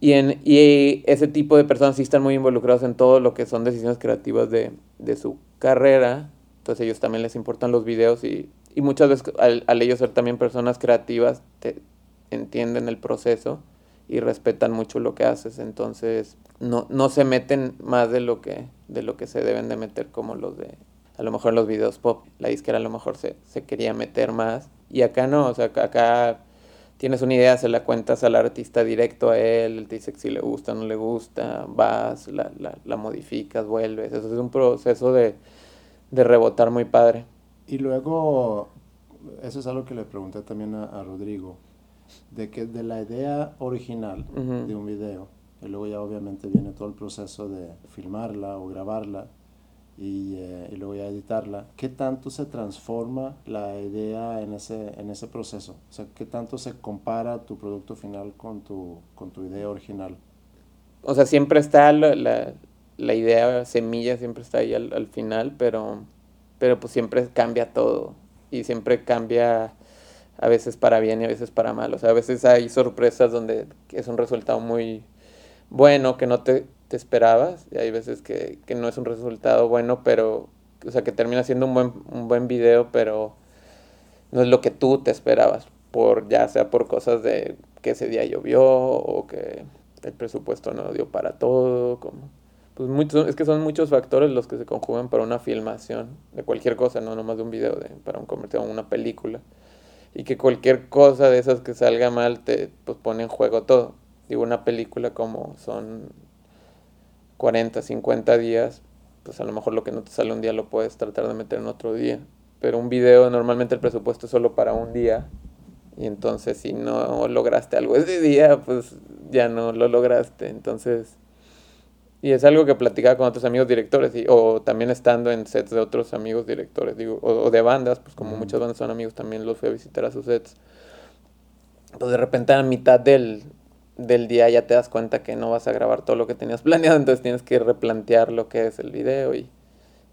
y, en, y ese tipo de personas sí están muy involucrados en todo lo que son decisiones creativas de, de su carrera. Entonces ellos también les importan los videos y, y muchas veces al, al ellos ser también personas creativas te, entienden el proceso y respetan mucho lo que haces, entonces no, no se meten más de lo que de lo que se deben de meter como los de a lo mejor los videos pop, la disquera a lo mejor se, se quería meter más. Y acá no, o sea, acá tienes una idea, se la cuentas al artista directo a él, te dice que si le gusta, no le gusta, vas, la, la, la modificas, vuelves, eso es un proceso de, de, rebotar muy padre. Y luego, eso es algo que le pregunté también a, a Rodrigo, de que de la idea original de un video, y luego ya obviamente viene todo el proceso de filmarla o grabarla y, eh, y, luego ya editarla, ¿qué tanto se transforma la idea en ese, en ese proceso? O sea, ¿qué tanto se compara tu producto final con tu, con tu idea original? O sea, siempre está la, la, la idea semilla, siempre está ahí al, al final, pero, pero pues siempre cambia todo y siempre cambia a veces para bien y a veces para mal. O sea, a veces hay sorpresas donde es un resultado muy bueno que no te, te esperabas y hay veces que, que, no es un resultado bueno, pero, o sea, que termina siendo un buen, un buen video, pero no es lo que tú te esperabas, por ya sea por cosas de que ese día llovió o que el presupuesto no dio para todo, como pues muchos, es que son muchos factores los que se conjugan para una filmación de cualquier cosa, no nomás de un video, de, para un comercial o una película y que cualquier cosa de esas que salga mal te pues, pone en juego todo. Digo, una película como son 40, 50 días, pues a lo mejor lo que no te sale un día lo puedes tratar de meter en otro día. Pero un video normalmente el presupuesto es solo para un día. Y entonces si no lograste algo ese día, pues ya no lo lograste. Entonces y es algo que platicaba con otros amigos directores, y, o también estando en sets de otros amigos directores, digo, o, de bandas, pues como muchas bandas son amigos, también los fui a visitar a sus sets. Pues de repente a mitad del, del día ya te das cuenta que no vas a grabar todo lo que tenías planeado, entonces tienes que replantear lo que es el video y,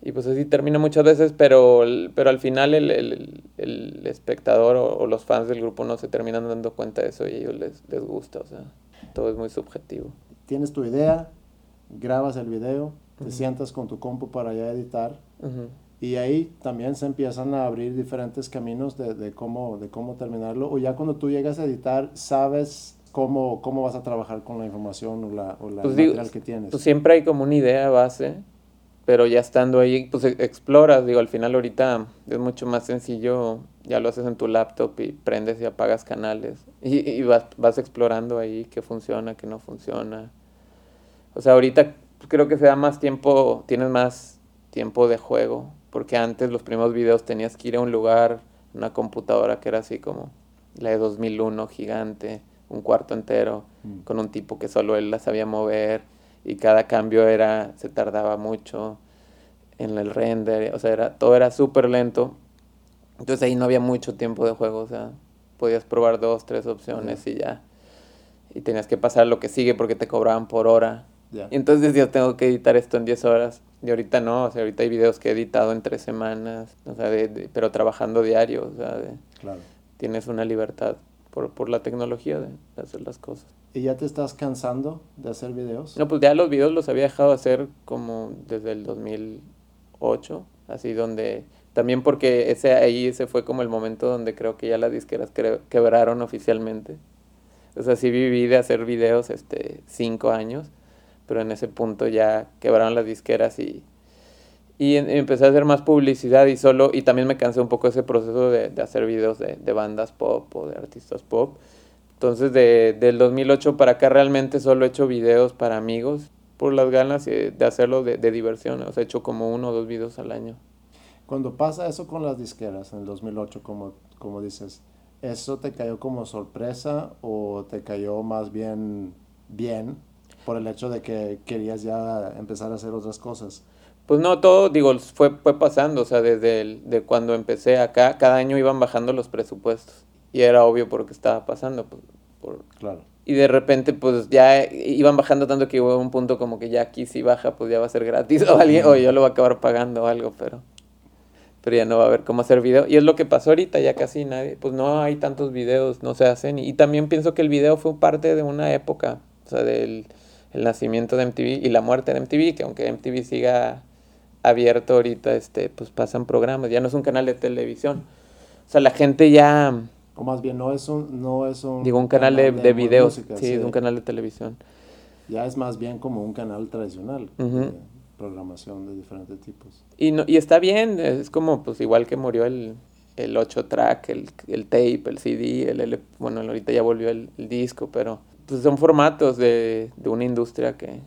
y pues así termina muchas veces, pero, pero al final el, el, el espectador o, o, los fans del grupo no se terminan dando cuenta de eso y a ellos les, les gusta, o sea, todo es muy subjetivo. Tienes tu idea, grabas el video, te sientas con tu compu para ya editar y ahí también se empiezan a abrir diferentes caminos de, de, cómo, de cómo terminarlo o ya cuando tú llegas a editar sabes cómo, cómo vas a trabajar con la información o la, o la pues material que tienes. Pues siempre hay como una idea base pero ya estando ahí, pues e- exploras, digo, al final ahorita es mucho más sencillo, ya lo haces en tu laptop y prendes y apagas canales y, y vas, vas explorando ahí qué funciona, qué no funciona. O sea, ahorita creo que se da más tiempo, tienes más tiempo de juego, porque antes los primeros videos tenías que ir a un lugar, una computadora que era así como la de 2001, gigante, un cuarto entero, Mm. con un tipo que solo él la sabía mover y cada cambio era, se tardaba mucho en el render, o sea, era, todo era súper lento. Entonces ahí no había mucho tiempo de juego, o sea, podías probar dos, tres opciones y ya. Y tenías que pasar lo que sigue porque te cobraban por hora. Y entonces decías, tengo que editar esto en 10 horas. Y ahorita no, o sea, ahorita hay videos que he editado en tres semanas, o sea, de- de- pero trabajando diario, o sea, de- Claro. tienes una libertad por, por la tecnología de, de hacer las cosas. ¿Y ya te estás cansando de hacer videos? No, pues ya los videos los había dejado hacer como desde el 2008, así donde... También porque ese ahí ese fue como el momento donde creo que ya las disqueras quebraron oficialmente. O sea, sí viví de hacer videos este, cinco años, pero en ese punto ya quebraron las disqueras y, y em- empecé a hacer más publicidad y solo, y también me cansé un poco ese proceso de, de hacer videos de, de bandas pop o de artistas pop. Entonces, de, del 2008 para acá realmente solo he hecho videos para amigos por las ganas de hacerlo de, de diversión. O sea, he hecho como uno o dos videos al año. Cuando pasa eso con las disqueras en el 2008, como, como dices, ¿eso te cayó como sorpresa o te cayó más bien bien por el hecho de que querías ya empezar a hacer otras cosas? Pues no, todo, digo, fue, fue pasando. O sea, desde el- de cuando empecé acá, cada año iban bajando los presupuestos. Y era obvio por lo que estaba pasando. pues, por, Claro. Y de repente, pues ya iban bajando tanto que hubo un punto como que ya aquí si baja, pues ya va a ser gratis o alguien, o yo lo voy a acabar pagando o algo, pero, pero ya no va a haber cómo hacer video. Y es lo que pasó ahorita, ya casi nadie, pues no hay tantos videos, no se hacen. Y, también pienso que el video fue parte de una época, o sea, del el nacimiento de MTV y la muerte de MTV, que aunque MTV siga abierto ahorita, este, pues pasan programas, ya no es un canal de televisión. O sea, la gente ya, O más bien, no es un, no es un, digo, un canal de, de videos, música, sí, es un canal de televisión. Ya es más bien como un canal tradicional de programación de diferentes tipos. Y, no, y está bien, es como pues igual que murió el, el 8 track, el, el tape, el CD, el, L- bueno, ahorita ya volvió el, el disco, pero pues son formatos de, de una industria que,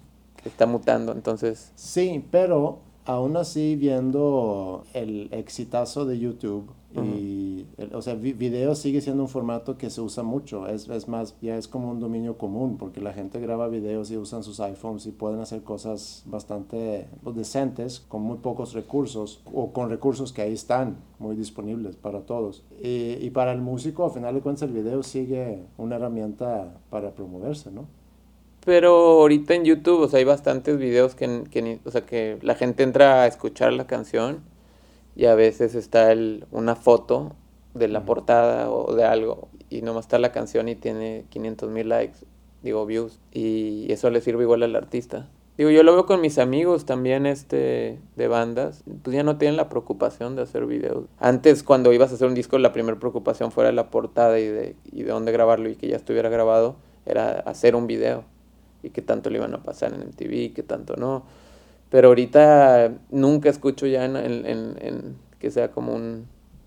que está mutando, entonces, Sí, pero aún así viendo el exitazo de YouTube y, o sea, vi- video sigue siendo un formato que se usa mucho, es, es más, ya es como un dominio común, porque la gente graba videos y usan sus iPhones y pueden hacer cosas bastante pues, decentes con muy pocos recursos o con recursos que ahí están muy disponibles para todos. Y, y para el músico, al final de cuentas, el video sigue una herramienta para promoverse, ¿no? pero ahorita en YouTube, o sea, hay bastantes videos que, que o sea, que la gente entra a escuchar la canción y a veces está el, una foto de la portada o de algo y nomás está la canción y tiene 500 mil likes, digo views, y eso le sirve igual al artista. Digo, yo lo veo con mis amigos también este de bandas, pues ya no tienen la preocupación de hacer videos. Antes cuando ibas a hacer un disco la primera preocupación fuera la portada y de, y de dónde grabarlo y que ya estuviera grabado, era hacer un video y qué tanto le iban a pasar en MTV, qué tanto no. Pero ahorita nunca escucho ya en, en- que sea como un...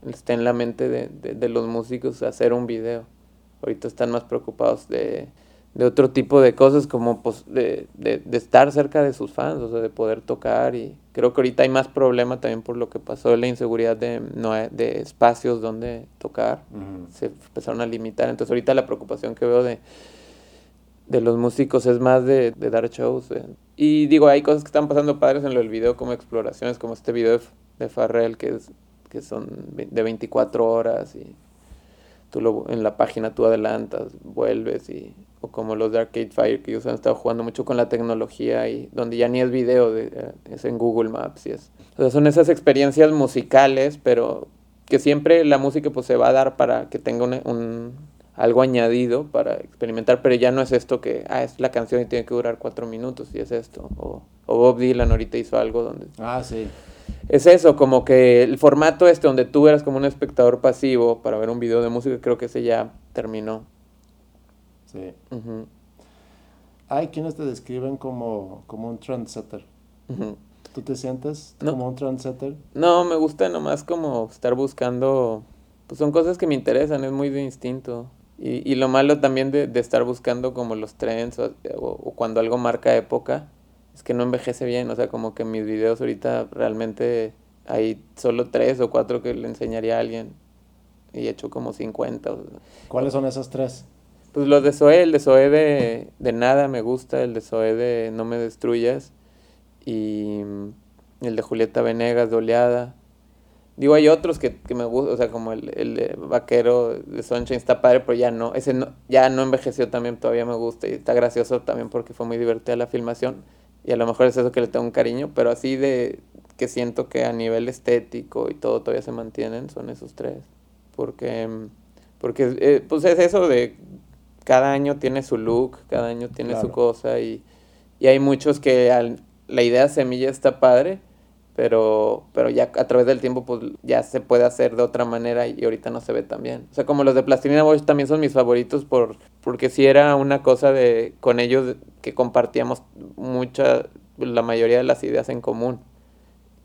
esté en la mente de, de- de los músicos hacer un video. Ahorita están más preocupados de, de otro tipo de cosas como pues de, de, de estar cerca de sus fans, o sea, de poder tocar y creo que ahorita hay más problema también por lo que pasó la inseguridad de, no, de espacios donde tocar se empezaron a limitar. Entonces ahorita la preocupación que veo de, de los músicos es más de, de dar shows. de- Y digo, hay cosas que están pasando padres en del video como exploraciones, como este video de, de Farrell que, es, que son de 24 horas y tú lo, en la página tú adelantas, vuelves y o como los de Arcade Fire que ellos han estado jugando mucho con la tecnología y donde ya ni es video, de- eh, es en Google Maps y es. O sea, son esas experiencias musicales, pero que siempre la música pues se va a dar para que tenga un- algo añadido para experimentar, pero ya no es esto que, ah, es la canción y tiene que durar cuatro minutos y es esto. O, o Bob Dylan ahorita hizo algo donde Ah, sí. es eso, como que el formato este donde tú eras como un espectador pasivo para ver un video de música, creo que ese ya terminó. Sí. Ujú, Hay quienes te describen como, como un trendsetter. ujú. ¿Tú te sientes como un trendsetter? No, me gusta nomás como estar buscando, pues son cosas que me interesan, es muy de instinto. Y, y lo malo también de, de, estar buscando como los trends o, o, cuando algo marca época, es que no envejece bien, o sea, como que mis videos ahorita realmente hay solo tres o cuatro que le enseñaría a alguien y he hecho como 50. ¿Cuáles son esos tres? Pues los de Zoe, el de Zoe de, de Nada me gusta, el de Zoe de No me destruyas y el de Julieta Venegas de Oleada. Digo, hay otros que, que me gustan, o sea, como el, el, Vaquero de Sunshine está padre, pero ya no, ese no, ya no envejeció también, todavía me gusta y está gracioso también porque fue muy divertida la filmación y a lo mejor es eso que le tengo un cariño, pero así de que siento que a nivel estético y todo todavía se mantienen son esos tres, porque, porque eh, pues es eso de cada año tiene su look, cada año tiene claro. su cosa y, y hay muchos que al, la idea semilla está padre, pero, pero ya a través del tiempo pues ya se puede hacer de otra manera y ahorita no se ve tan bien. O sea, como los de Plastilina Bosch también son mis favoritos por, porque sí era una cosa de con ellos que compartíamos mucha, la mayoría de las ideas en común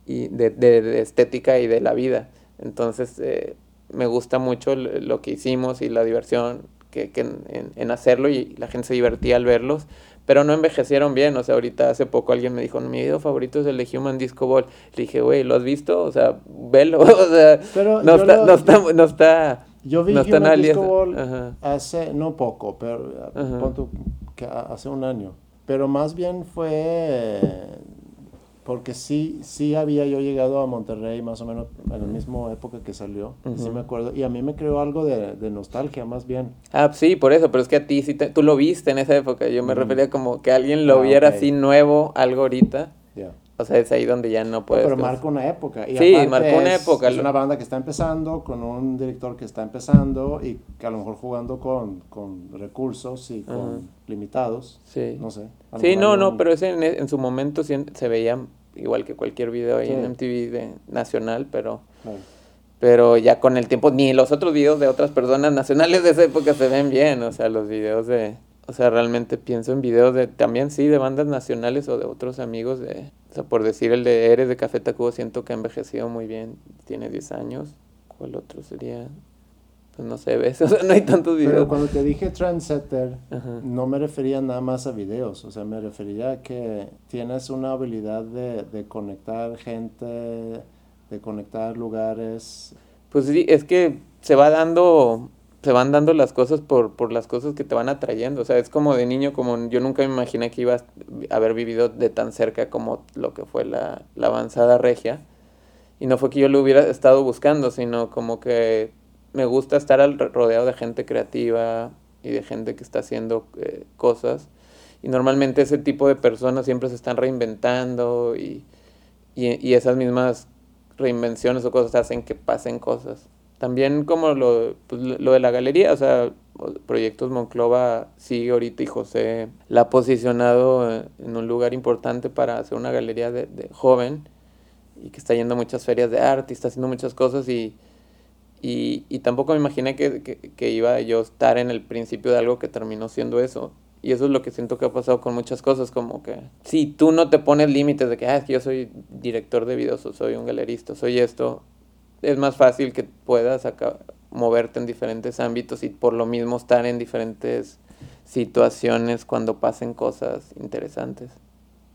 y de, de, de estética y de la vida. Entonces eh, me gusta mucho lo que hicimos y la diversión que, que en, en, hacerlo y la gente se divertía al verlos pero no envejecieron bien. O sea, ahorita hace poco alguien me dijo, mi video favorito es el de Human Disco Ball. Le dije, güey, ¿lo has visto? O sea, velo. o sea, pero no, está, lo, no, está, no está. Yo vi no Human está Disco Ball Ajá. hace, no poco, pero que hace un año. Pero más bien fue porque sí, sí había yo llegado a Monterrey más o menos en la misma época que salió, uh -huh. sí me acuerdo, y a mí me creó algo de, de, nostalgia más bien. Ah, sí, por eso, pero es que a ti sí te, tú lo viste en esa época, yo me uh -huh. refería como que alguien lo ah, viera okay. así nuevo, algo ahorita. Yeah. O sea, es ahí donde ya no puedes. No, pero marca una época. Y sí, marcó una época. Es una banda que está empezando, con un director que está empezando y que a lo mejor jugando con, con recursos y con limitados. Sí. No sé. Sí, no, no, pero ese en, en, su momento sí, se veía igual que cualquier video ahí sí. en MTV de, nacional, pero. Claro. Pero ya con el tiempo, ni los otros videos de otras personas nacionales de esa época se ven bien. O sea, los videos de. O sea, realmente pienso en videos de. También sí, de bandas nacionales o de otros amigos de o sea, por decir el de Eres de Café Tacuba, siento que ha envejecido muy bien. Tiene 10 años. ¿Cuál otro sería? Pues no sé, ves. O sea, no hay tantos videos. Pero cuando te dije trendsetter, Ajá. no me refería nada más a videos. O sea, me refería a que tienes una habilidad de, de conectar gente, de conectar lugares. Pues sí, es que se va dando se van dando las cosas por, por las cosas que te van atrayendo. O sea, es como de niño, como yo nunca me imaginé que iba a haber vivido de tan cerca como lo que fue la, la avanzada regia. Y no fue que yo lo hubiera estado buscando, sino como que me gusta estar al rodeado de gente creativa y de gente que está haciendo eh, cosas. Y normalmente ese tipo de personas siempre se están reinventando y, y, y esas mismas reinvenciones o cosas hacen que pasen cosas. También como lo, pues, lo de la galería, o sea, Proyectos Monclova sigue ahorita y José la ha posicionado en un lugar importante para hacer una galería de, joven y que está yendo a muchas ferias de arte y está haciendo muchas cosas y, y, tampoco me imaginé que, que, que, iba yo a estar en el principio de algo que terminó siendo eso. Y eso es lo que siento que ha pasado con muchas cosas, como que si tú no te pones límites de que, ah, es que yo soy director de videos o soy un galerista, soy esto, es más fácil que puedas acá, moverte en diferentes ámbitos y por lo mismo estar en diferentes situaciones cuando pasen cosas interesantes.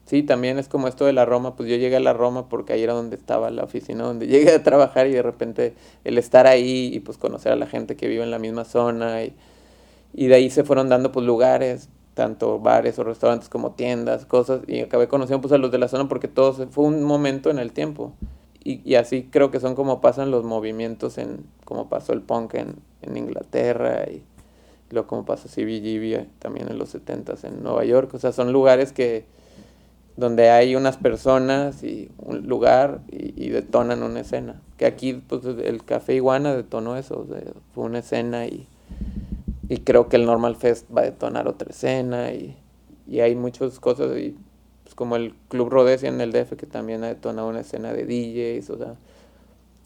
Sí, también es como esto de la Roma, pues yo llegué a la Roma porque ahí era donde estaba la oficina, donde llegué a trabajar y de repente el estar ahí y pues conocer a la gente que vive en la misma zona y, y de ahí se fueron dando pues lugares, tanto bares o restaurantes como tiendas, cosas y acabé conociendo pues a los de la zona porque todo fue un momento en el tiempo y, y, así creo que son como pasan los movimientos en como pasó el punk en, en Inglaterra y luego como pasó CBGB también en los 70s en Nueva York, o sea, son lugares que donde hay unas personas y un lugar y, y detonan una escena. Que aquí pues el Café Iguana detonó eso, fue una escena y, y creo que el Normal Fest va a detonar otra escena y, y hay muchas cosas y como el Club Rhodesia en el DF, que también ha detonado una escena de DJs, o sea,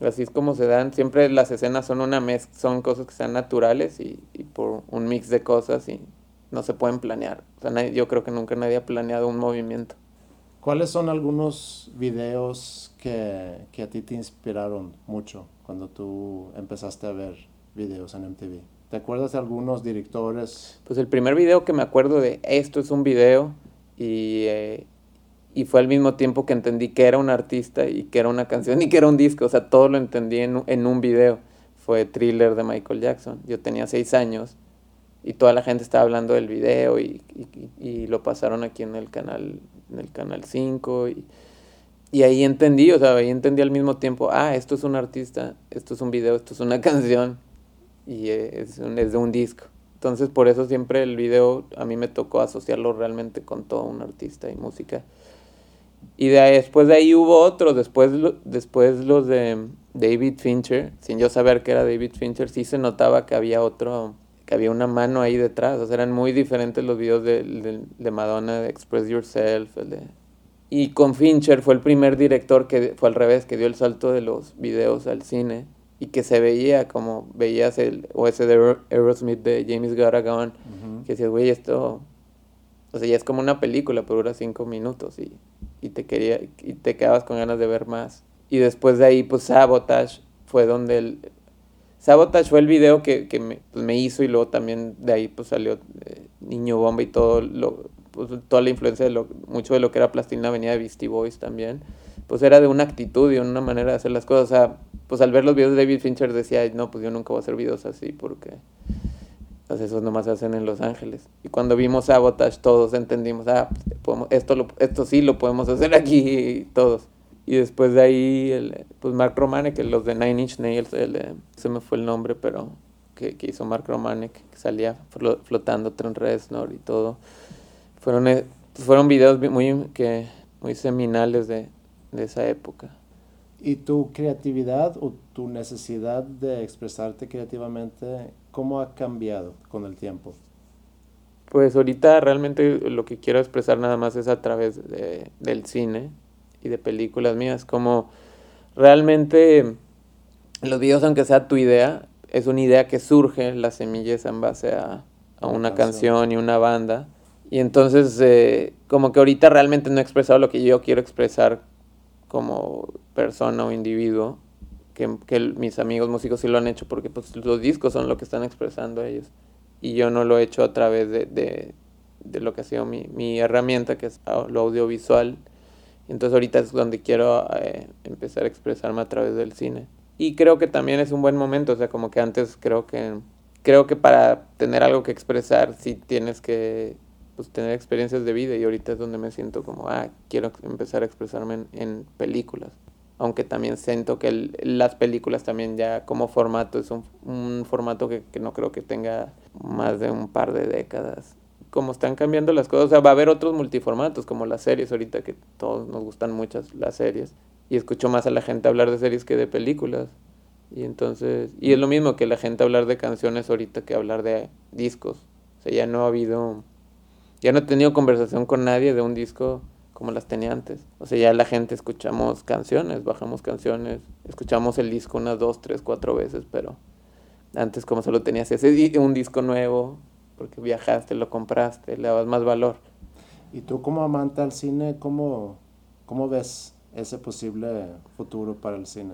así es como se dan, siempre las escenas son una mez son cosas que sean naturales y, y, por un mix de cosas y no se pueden planear. O sea, nadie, yo creo que nunca nadie ha planeado un movimiento. ¿Cuáles son algunos videos que, que, a ti te inspiraron mucho cuando tú empezaste a ver videos en MTV? ¿Te acuerdas de algunos directores? Pues el primer video que me acuerdo de esto es un video y, eh, y fue al mismo tiempo que entendí que era un artista y que era una canción y que era un disco, o sea, todo lo entendí en, en un video. Fue Thriller de Michael Jackson. Yo tenía seis años y toda la gente estaba hablando del video y, y, lo pasaron aquí en el canal en el canal 5 y, y, ahí entendí, o sea, ahí entendí al mismo tiempo, ah, esto es un artista, esto es un video, esto es una canción y es, es de un disco. Entonces por eso siempre el video a mí me tocó asociarlo realmente con todo un artista y música. Y de después de ahí hubo otros, después, después los de David Fincher, sin yo saber que era David Fincher, sí se notaba que había otro, que había una mano ahí detrás, o sea, eran muy diferentes los videos de, de, Madonna, de Express Yourself, el de... Y con Fincher fue el primer director que fue al revés, que dio el salto de los videos al cine y que se veía como veías el, o ese de Aerosmith de James Garagon, que decías, güey, esto, o sea, ya es como una película, pero dura cinco minutos y, y, te quería, y te quedabas con ganas de ver más. Y después de ahí, pues Sabotage fue donde el... Sabotage fue el video que, que me, pues, me, hizo y luego también de ahí pues salió eh, Niño Bomba y todo lo, pues, toda la influencia de lo, mucho de lo que era Plastilina venía de Beastie Boys también, pues era de una actitud y una manera de hacer las cosas. O sea, pues al ver los videos de David Fincher decía, no, pues yo nunca voy a hacer videos así porque pues esos nomás se hacen en Los Ángeles. Y cuando vimos Sabotage todos entendimos, ah, pues, podemos, esto, lo, esto sí lo podemos hacer aquí todos. Y después de ahí, el, pues Mark Romanek, los de Nine Inch Nails, el, se me fue el nombre, pero que, que hizo Mark Romanek, que salía flotando Trent Reznor y todo. Fueron, eh, fueron videos muy, que, muy seminales de, de esa época. ¿Y tu creatividad o tu necesidad de expresarte creativamente, cómo ha cambiado con el tiempo? Pues ahorita realmente lo que quiero expresar nada más es a través de, del cine y de películas mías, como realmente los videos, aunque sea tu idea, es una idea que surge, las semillas en base a, a una canción. y una banda. Y entonces, eh, como que ahorita realmente no he expresado lo que yo quiero expresar como persona o individuo, que, que, mis amigos músicos sí lo han hecho porque pues, los discos son lo que están expresando ellos. Y yo no lo he hecho a través de, de, de lo que ha sido mi, mi, herramienta, que es lo audiovisual. Entonces ahorita es donde quiero eh, empezar a expresarme a través del cine. Y creo que también es un buen momento, o sea, como que antes creo que creo que para tener algo que expresar sí tienes que pues, tener experiencias de vida y ahorita es donde me siento como, ah, quiero empezar a expresarme en, películas. Aunque también siento que las películas también ya como formato es un, un formato que, que, no creo que tenga más de un par de décadas. Como están cambiando las cosas, o sea, va a haber otros multiformatos como las series ahorita que todos nos gustan muchas las series y escucho más a la gente hablar de series que de películas. Y entonces, y es lo mismo que la gente hablar de canciones ahorita que hablar de discos. O sea, ya no ha habido ya no he tenido conversación con nadie de un disco como las tenía antes. O sea, ya la gente escuchamos canciones, bajamos canciones, escuchamos el disco unas dos, tres, cuatro veces, pero antes como solo tenías ese un disco nuevo, porque viajaste, lo compraste, le dabas más valor. Y tú como amante al cine, ¿cómo, cómo ves ese posible futuro para el cine?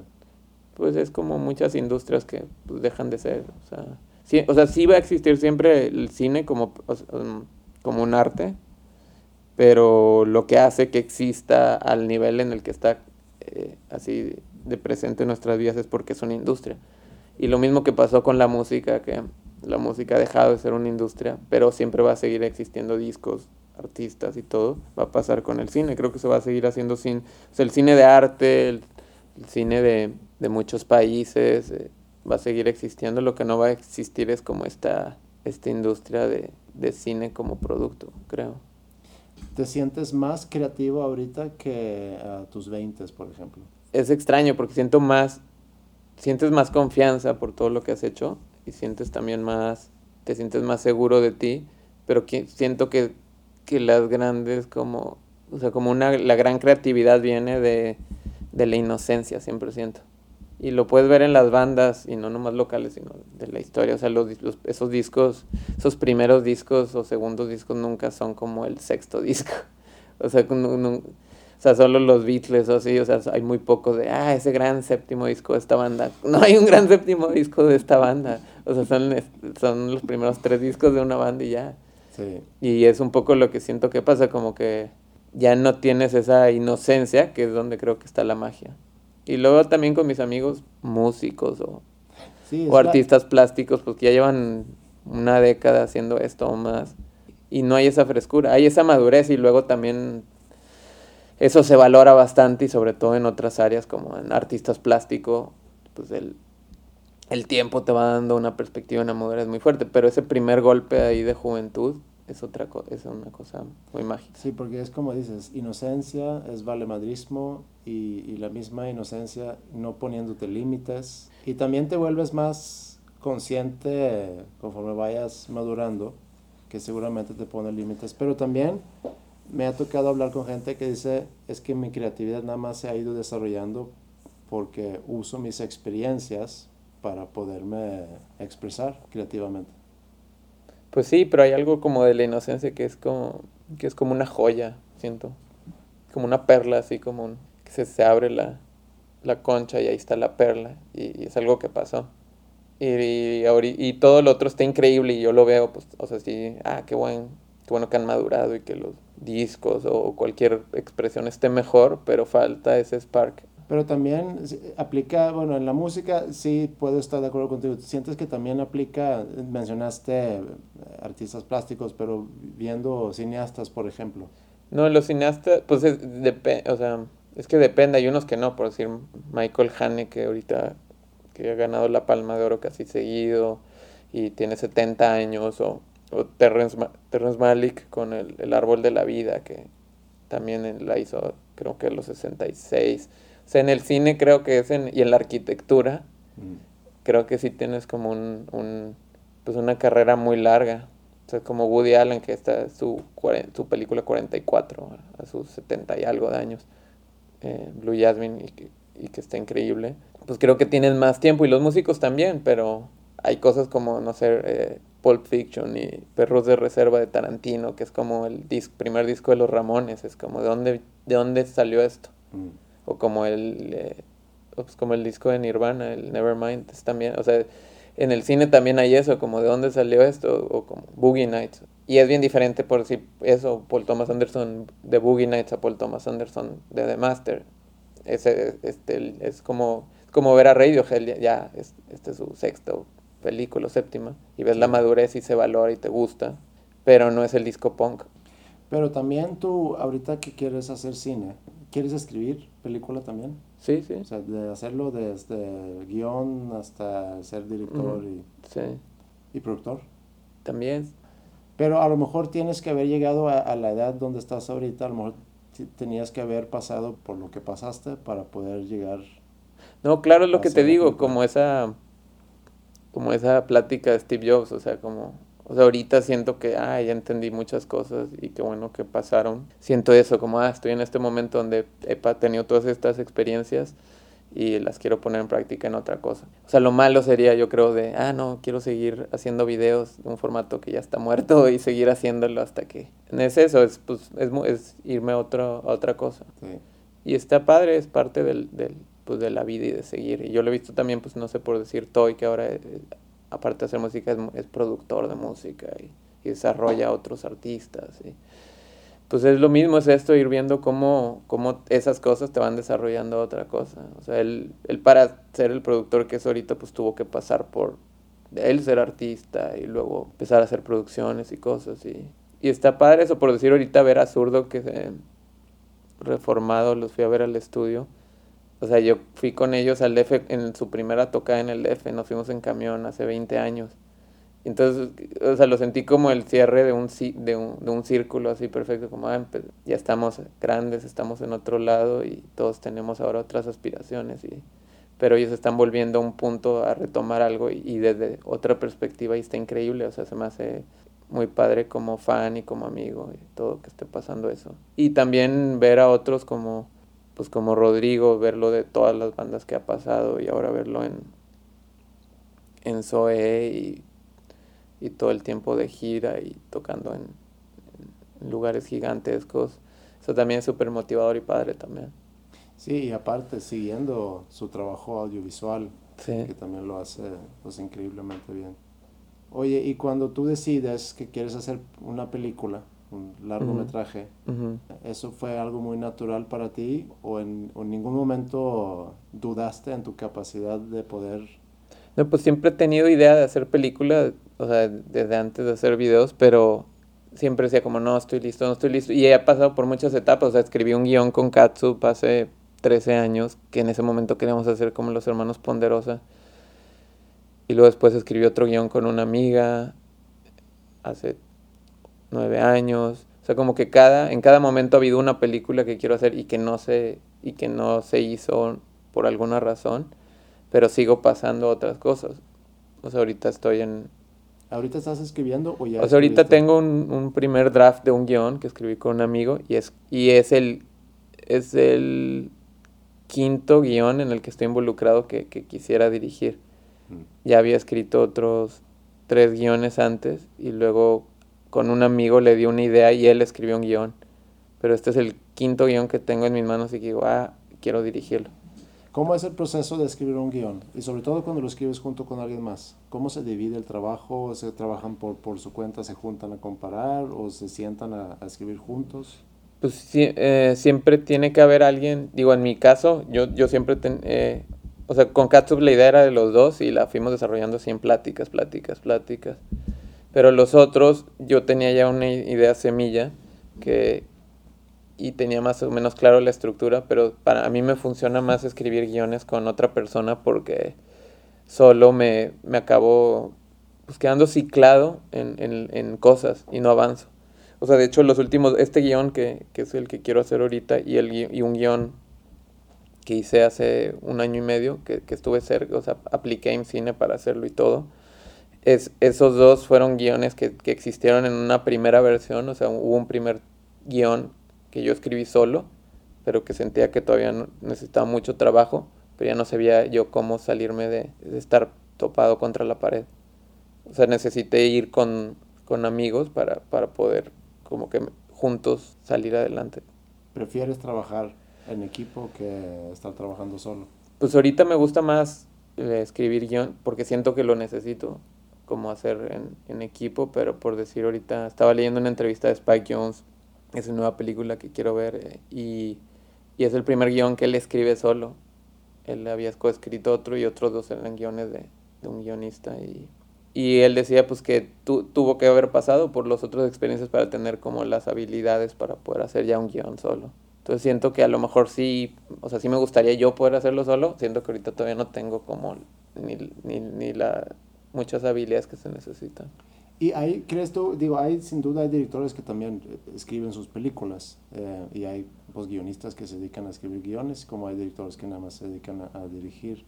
Pues es como muchas industrias que pues, dejan de ser. O sea, sí, o sea, sí va a existir siempre el cine como... Como un arte, pero lo que hace que exista al nivel en el que está eh, así de presente en nuestras vidas es porque es una industria. Y lo mismo que pasó con la música, que la música ha dejado de ser una industria, pero siempre va a seguir existiendo discos, artistas y todo, va a pasar con el cine. Creo que se va a seguir haciendo sin, el cine de arte, el, cine de, de, muchos países, eh, va a seguir existiendo. Lo que no va a existir es como esta, esta industria de, de cine como producto, creo. ¿Te sientes más creativo ahorita que a tus 20, por ejemplo? Es extraño porque siento más, sientes más confianza por todo lo que has hecho y sientes también más, te sientes más seguro de ti, pero que, siento que, que las grandes como, o sea, como una, la gran creatividad viene de, de la inocencia, siempre siento y lo puedes ver en las bandas y no nomás locales sino de la historia o sea los, esos discos esos primeros discos o segundos discos nunca son como el sexto disco o sea O sea, solo los Beatles o así, o sea, hay muy pocos de, ah, ese gran séptimo disco de esta banda. No hay un gran séptimo disco de esta banda. O sea, son, son los primeros tres discos de una banda y ya. Sí. Y es un poco lo que siento que pasa, como que ya no tienes esa inocencia, que es donde creo que está la magia. Y luego también con mis amigos músicos o, o artistas plásticos, pues que ya llevan una década haciendo esto o más. Y no hay esa frescura, hay esa madurez y luego también eso se valora bastante y sobre todo en otras áreas como en artistas plásticos, pues el, el tiempo te va dando una perspectiva, una madurez muy fuerte, pero ese primer golpe ahí de juventud es otra cosa, es una cosa muy mágica. Sí, porque es como dices, inocencia es valemadrismo y, y la misma inocencia no poniéndote límites y también te vuelves más consciente conforme vayas madurando que seguramente te pone límites, pero también me ha tocado hablar con gente que dice, es que mi creatividad nada más se ha ido desarrollando porque uso mis experiencias para poderme expresar creativamente. Pues sí, pero hay algo como de la inocencia que es como, que es como una joya, siento. Como una perla, así como que se, se abre la, la, concha y ahí está la perla. Y, es algo que pasó. Y, y, y, todo lo otro está increíble y yo lo veo, pues, o sea, sí, ah, qué, buen, qué bueno que han madurado y que los discos o cualquier expresión esté mejor, pero falta ese spark. Pero también aplica, bueno, en la música sí puedo estar de acuerdo contigo. ¿Sientes que también aplica, mencionaste eh, artistas plásticos, pero viendo cineastas, por ejemplo? No, los cineastas, pues es, o sea, es que depende, hay unos que no, por decir Michael Haneke ahorita que ha ganado la Palma de Oro casi seguido y tiene 70 años, o o Terrence, Malick con el, el, Árbol de la Vida, que también la hizo creo que en los 66. O sea, en el cine creo que es en, y en la arquitectura, mm. creo que sí tienes como un, un, pues una carrera muy larga. O sea, como Woody Allen, que está su, su película 44, a sus 70 y algo de años, eh, Blue Jasmine, y que, y que está increíble. Pues creo que tienen más tiempo, y los músicos también, pero hay cosas como, no sé, eh, Pulp Fiction y Perros de Reserva de Tarantino, que es como el primer disco de los Ramones, es como de dónde, de dónde salió esto. Mm. O como el eh, pues como el disco de Nirvana, el Nevermind, es también, o sea, en el cine también hay eso, como de dónde salió esto, o como Boogie Nights. Y es bien diferente por si eso, Paul Thomas Anderson de Boogie Nights a Paul Thomas Anderson de The Master. Ese, este, es como, como ver a Radiohead, ya, ya este es su sexto película séptima y ves la madurez y se valora y te gusta, pero no es el disco punk. Pero también tú, ahorita que quieres hacer cine, ¿quieres escribir película también? Sí, sí. O sea, de hacerlo desde guion hasta ser director y, y productor. También. Pero a lo mejor tienes que haber llegado a, la edad donde estás ahorita, a lo mejor tenías que haber pasado por lo que pasaste para poder llegar. No, claro es lo que te digo, como esa como esa plática de Steve Jobs, o sea, como, o sea, ahorita siento que, ah, ya entendí muchas cosas y qué bueno que pasaron. Siento eso, como, ah, estoy en este momento donde he tenido todas estas experiencias y las quiero poner en práctica en otra cosa. O sea, lo malo sería, yo creo, de, ah, no, quiero seguir haciendo videos de un formato que ya está muerto y seguir haciéndolo hasta que... Es eso, es, pues, es, es irme a, otro, a otra cosa. Y está padre, es parte del, del, pues de la vida y de seguir. Y yo lo he visto también, pues no sé por decir Toy, que ahora, eh, aparte de hacer música, es, productor de música y, desarrolla a otros artistas. Y, pues es lo mismo, es esto, ir viendo cómo, cómo esas cosas te van desarrollando otra cosa. O sea, él, él para ser el productor que es ahorita, pues tuvo que pasar por él ser artista y luego empezar a hacer producciones y cosas. Y, y está padre eso, por decir ahorita ver a Zurdo que se reformado, los fui a ver al estudio o sea, yo fui con ellos al DF en su primera tocada en el DF, nos fuimos en camión hace 20 años. Entonces, o sea, lo sentí como el cierre de un, de un, de un círculo así perfecto, como ah, ya estamos grandes, estamos en otro lado y todos tenemos ahora otras aspiraciones. Y, pero ellos están volviendo a un punto a retomar algo y, y desde otra perspectiva y está increíble, o sea, se me hace muy padre como fan y como amigo y todo que esté pasando eso. Y también ver a otros como pues como Rodrigo, verlo de todas las bandas que ha pasado y ahora verlo en, en Zoe y, y todo el tiempo de gira y tocando en, lugares gigantescos, eso también es súper motivador y padre también. Sí, y aparte siguiendo su trabajo audiovisual, que también lo hace pues, increíblemente bien. Oye, y cuando tú decides que quieres hacer una película, un largometraje, ¿eso fue algo muy natural para ti o en, en, ningún momento dudaste en tu capacidad de poder? No, pues siempre he tenido idea de hacer películas, o sea, desde antes de hacer videos, pero siempre decía como, no, estoy listo, no estoy listo. Y he pasado por muchas etapas, o sea, escribí un guion con Katsu hace 13 años, que en ese momento queríamos hacer como los hermanos Ponderosa. Y luego después escribí otro guion con una amiga hace nueve años. O sea, como que cada, en cada momento ha habido una película que quiero hacer y que no se, y que no se hizo por alguna razón, pero sigo pasando otras cosas. O sea, ahorita estoy en... ¿Ahorita estás escribiendo o ya? O sea, ahorita tengo un, un, primer draft de un guion que escribí con un amigo y es, y es el, es el quinto guion en el que estoy involucrado que, que quisiera dirigir. Mm. Ya había escrito otros tres guiones antes y luego con un amigo le di una idea y él escribió un guion. Pero este es el quinto guion que tengo en mis manos y que digo, ah, quiero dirigirlo. ¿Cómo es el proceso de escribir un guion? Y sobre todo cuando lo escribes junto con alguien más. ¿Cómo se divide el trabajo? ¿Se trabajan por, por su cuenta, se juntan a comparar o se sientan a, escribir juntos? Pues eh, siempre tiene que haber alguien, digo, en mi caso, yo, yo siempre, eh, o sea, con Katsup la idea era de los dos y la fuimos desarrollando así en pláticas, pláticas, pláticas. Pero los otros, yo tenía ya una idea semilla que, y tenía más o menos claro la estructura, pero para mí me funciona más escribir guiones con otra persona porque solo me, me acabo pues, quedando ciclado en, en, en, cosas y no avanzo. O sea, de hecho, los últimos, este guion que, que es el que quiero hacer ahorita y, el, y un guion que hice hace un año y medio, que, que estuve cerca, o sea, apliqué en cine para hacerlo y todo es, esos dos fueron guiones que, que, existieron en una primera versión, o sea, hubo un primer guion que yo escribí solo, pero que sentía que todavía necesitaba mucho trabajo, pero ya no sabía yo cómo salirme de, estar topado contra la pared. O sea, necesité ir con, con amigos para, para poder como que juntos salir adelante. ¿Prefieres trabajar en equipo que estar trabajando solo? Pues ahorita me gusta más eh, escribir guion porque siento que lo necesito cómo hacer en, en, equipo, pero por decir ahorita, estaba leyendo una entrevista de Spike Jones, es una nueva película que quiero ver, eh, y, y, es el primer guion que él escribe solo. Él había coescrito otro y otros dos eran guiones de, de un guionista, y, y, él decía pues que tu, tuvo que haber pasado por las otras experiencias para tener como las habilidades para poder hacer ya un guion solo. Entonces siento que a lo mejor sí, o sea, sí me gustaría yo poder hacerlo solo, siento que ahorita todavía no tengo como ni, ni, ni la muchas habilidades que se necesitan. Y ahí, ¿crees tú? Digo, hay sin duda hay directores que también eh, escriben sus películas eh, y hay pues, guionistas que se dedican a escribir guiones, como hay directores que nada más se dedican a, dirigir.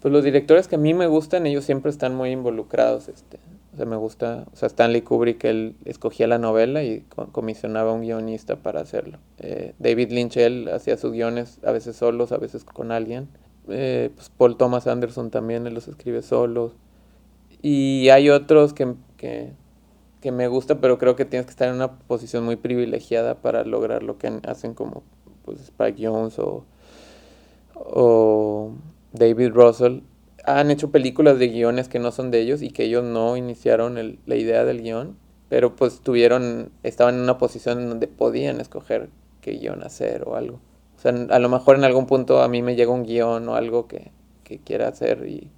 Pues los directores que a mí me gustan, ellos siempre están muy involucrados. Este, o sea, me gusta, o sea, Stanley Kubrick, él escogía la novela y comisionaba a un guionista para hacerlo. Eh, David Lynch, él hacía sus guiones a veces solos, a veces con alguien. pues Paul Thomas Anderson también, él los escribe solos. Y hay otros que, que, que, me gusta, pero creo que tienes que estar en una posición muy privilegiada para lograr lo que hacen como pues, Spike Jones o, o David Russell. Han hecho películas de guiones que no son de ellos y que ellos no iniciaron el, la idea del guion, pero pues tuvieron, estaban en una posición en donde podían escoger qué guion hacer o algo. O sea, a lo mejor en algún punto a mí me llega un guion o algo que, que quiera hacer y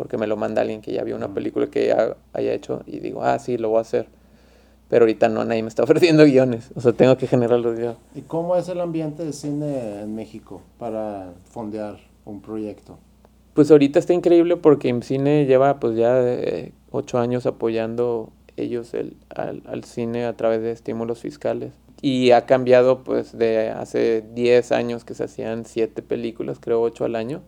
porque me lo manda alguien que ya vio una película que ya haya hecho y digo, ah, sí, lo voy a hacer. Pero ahorita no, nadie me está ofreciendo guiones, o sea, tengo que generarlos yo. ¿Y cómo es el ambiente de cine en México para fondear un proyecto? Pues ahorita está increíble porque IMCINE lleva pues ya eh, ocho años apoyando ellos el, al, al, cine a través de estímulos fiscales. Y ha cambiado pues de hace 10 años que se hacían siete películas, creo ocho al año,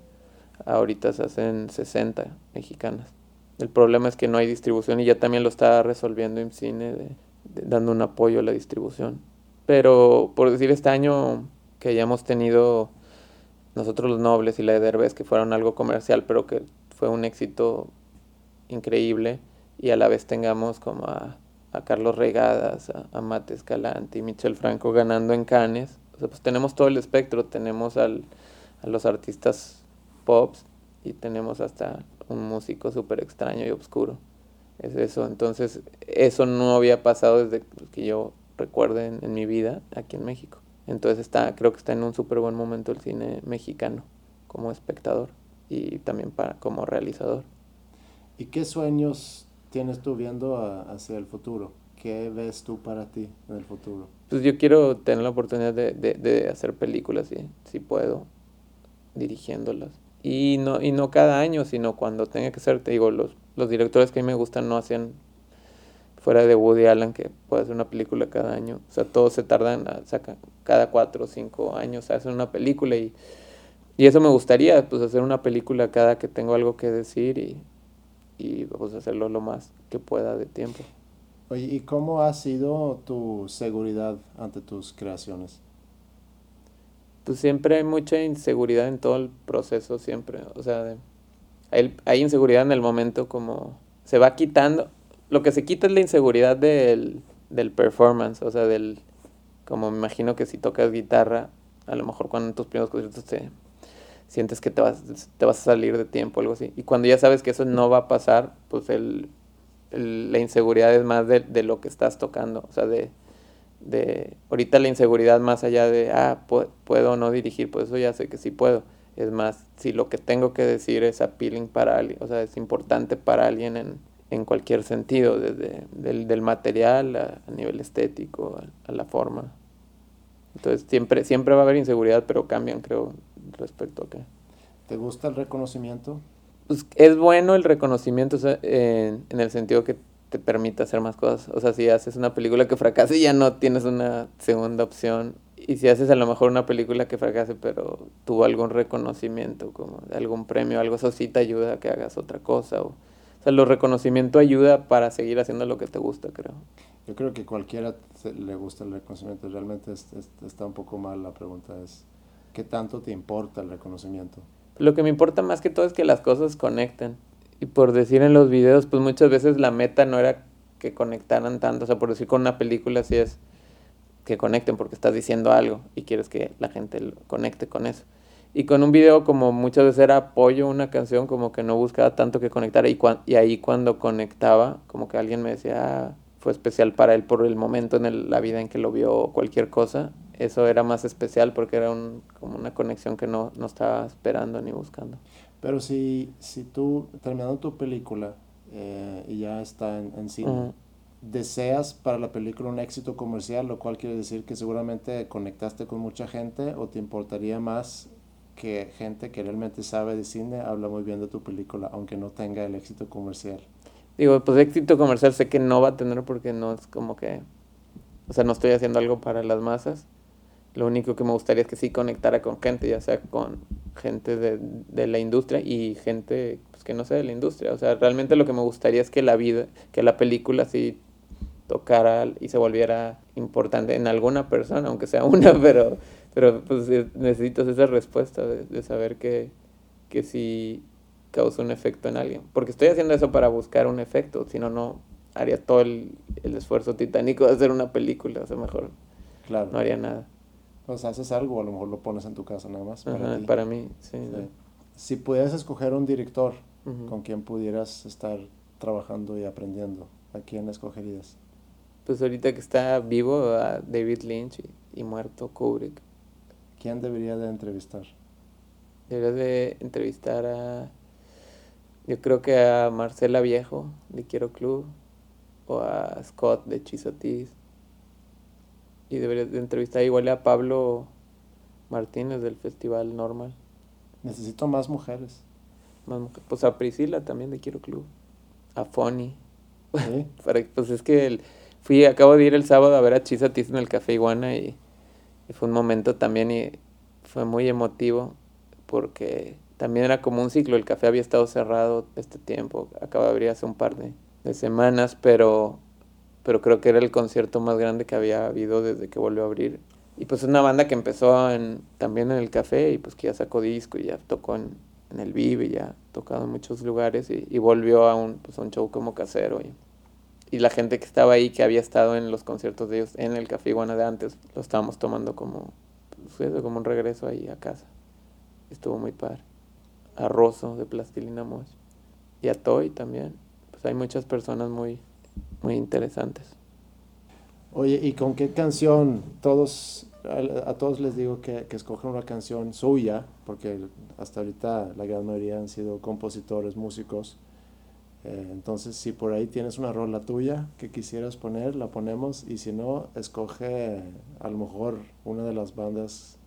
ahorita se hacen 60 mexicanas. El problema es que no hay distribución y ya también lo está resolviendo IMCINE, de, dando un apoyo a la distribución. Pero por decir este año que hayamos tenido nosotros los nobles y la de Derbez, que fueron algo comercial, pero que fue un éxito increíble, y a la vez tengamos como a a Carlos Regadas, a, a Mate Escalante y Michel Franco ganando en Cannes. O sea, pues tenemos todo el espectro, tenemos al, a los artistas pops y tenemos hasta un músico súper extraño y oscuro. Es eso, entonces eso no había pasado desde que yo recuerde en, en mi vida aquí en México. Entonces está, creo que está en un súper buen momento el cine mexicano como espectador y también para, como realizador. ¿Y qué sueños tienes tú viendo a- hacia el futuro? ¿Qué ves tú para ti en el futuro? Pues yo quiero tener la oportunidad de, de, de hacer películas, si, si puedo, dirigiéndolas. Y no, y no cada año, sino cuando tenga que ser, te digo, los, los directores que a mí me gustan no hacen fuera de Woody Allen, que puede hacer una película cada año. O sea, todos se tardan, a- sacan cada cuatro o cinco años a hacer una película y, y eso me gustaría, pues hacer una película cada que tengo algo que decir y, y pues hacerlo lo más que pueda de tiempo. Oye, ¿y cómo ha sido tu seguridad ante tus creaciones? Pues siempre hay mucha inseguridad en todo el proceso, siempre. O sea, de- hay, hay inseguridad en el momento como se va quitando. Lo que se quita es la inseguridad del, del performance, o sea, del, como me imagino que si tocas guitarra, a lo mejor cuando tus primeros conciertos te sientes que te vas, te vas a salir de tiempo, algo así. Y cuando ya sabes que eso no va a pasar, pues el- la inseguridad es más de, de lo que estás tocando, o sea, de, de ahorita la inseguridad más allá de ah pu- puedo o no dirigir pues eso ya sé que sí puedo. Es más si lo que tengo que decir es appealing para alguien o sea es importante para alguien en, en cualquier sentido desde del, del material a, a nivel estético a, a la forma. Entonces siempre siempre va a haber inseguridad pero cambian creo respecto a qué. ¿Te gusta el reconocimiento? pues es bueno el reconocimiento o sea, en, en el sentido que te permite hacer más cosas. O sea, si haces una película que fracase, ya no tienes una segunda opción. Y si haces a lo mejor una película que fracase, pero tuvo algún reconocimiento, como algún premio, algo, eso sí te ayuda a que hagas otra cosa. O, o sea, el reconocimiento ayuda para seguir haciendo lo que te gusta, creo. Yo creo que cualquiera le gusta el reconocimiento. Realmente es- es- está un poco mal la pregunta. Es, ¿qué tanto te importa el reconocimiento? Lo que me importa más que todo es que las cosas conecten. Y por decir en los videos, pues muchas veces la meta no era que conectaran tanto. O sea, por decir con una película sí es que conecten porque estás diciendo algo y quieres que la gente conecte con eso. Y con un video como muchas veces era apoyo una canción, como que no buscaba tanto que conectara. Y, y ahí cuando conectaba, como que alguien me decía, ah, fue especial para él por el momento en el- la vida en que lo vio cualquier cosa. Eso era más especial porque era un, como una conexión que no, no estaba esperando ni buscando. Pero si, si tú, terminando tu película eh, y ya está en, en cine, Ujú. deseas para la película un éxito comercial, lo cual quiere decir que seguramente conectaste con mucha gente o te importaría más que gente que realmente sabe de cine habla muy bien de tu película, aunque no tenga el éxito comercial. Digo, pues éxito comercial sé que no va a tener porque no es como que, o sea, no estoy haciendo algo para las masas. Lo único que me gustaría es que sí conectara con gente, ya sea con gente de, de la industria y gente pues, que no sea de la industria. O sea, realmente lo que me gustaría es que la vida, que la película sí tocara y se volviera importante en alguna persona, aunque sea una, pero, pero pues eh, necesitas esa respuesta de, de saber que, que sí causa un efecto en alguien. Porque estoy haciendo eso para buscar un efecto, si no, no haría todo el, el esfuerzo titánico de hacer una película, o sea, mejor Claro. no haría nada. Pues haces algo, a lo mejor lo pones en tu casa nada más para Ajá, ti. para mí, sí. Sí. Si pudieras escoger un director Ujú. con quien pudieras estar trabajando y aprendiendo, ¿a quién escogerías? Pues ahorita que está vivo a David Lynch y, y muerto Kubrick. ¿Quién debería de entrevistar? Deberías de entrevistar a. Yo creo que a Marcela Viejo de Quiero Club o a Scott de Chisotis. Y deberías de entrevistar igual a Pablo Martínez del Festival Normal. Necesito más mujeres. Más mujer- Pues a Priscila también de Quiero Club. A Fonny. ¿sí? Para, pues es que el- fui, acabo de ir el sábado a ver a Chisatis en el Café Iguana y, y fue un momento también y fue muy emotivo porque también era como un ciclo. El café había estado cerrado este tiempo, acaba de abrir hace un par de, de semanas, pero, pero creo que era el concierto más grande que había habido desde que volvió a abrir. Y pues es una banda que empezó en, también en el café y pues que ya sacó disco y ya tocó en, en el Vive ya ha tocado en muchos lugares y, y volvió a un, pues, un show como casero y, y la gente que estaba ahí, que había estado en los conciertos de ellos en el Café Iguana de antes, lo estábamos tomando como, pues, como un regreso ahí a casa. Estuvo muy padre. A Rosso de Plastilina Mosh. Y a Toy también. Pues hay muchas personas muy, muy interesantes. Oye, ¿y con qué canción? Todos, a, todos les digo que, que escojan una canción suya, porque hasta ahorita la gran mayoría han sido compositores, músicos. Eh, entonces, si por ahí tienes una rola tuya que quisieras poner, la ponemos. Y si no, escoge a lo mejor una de las bandas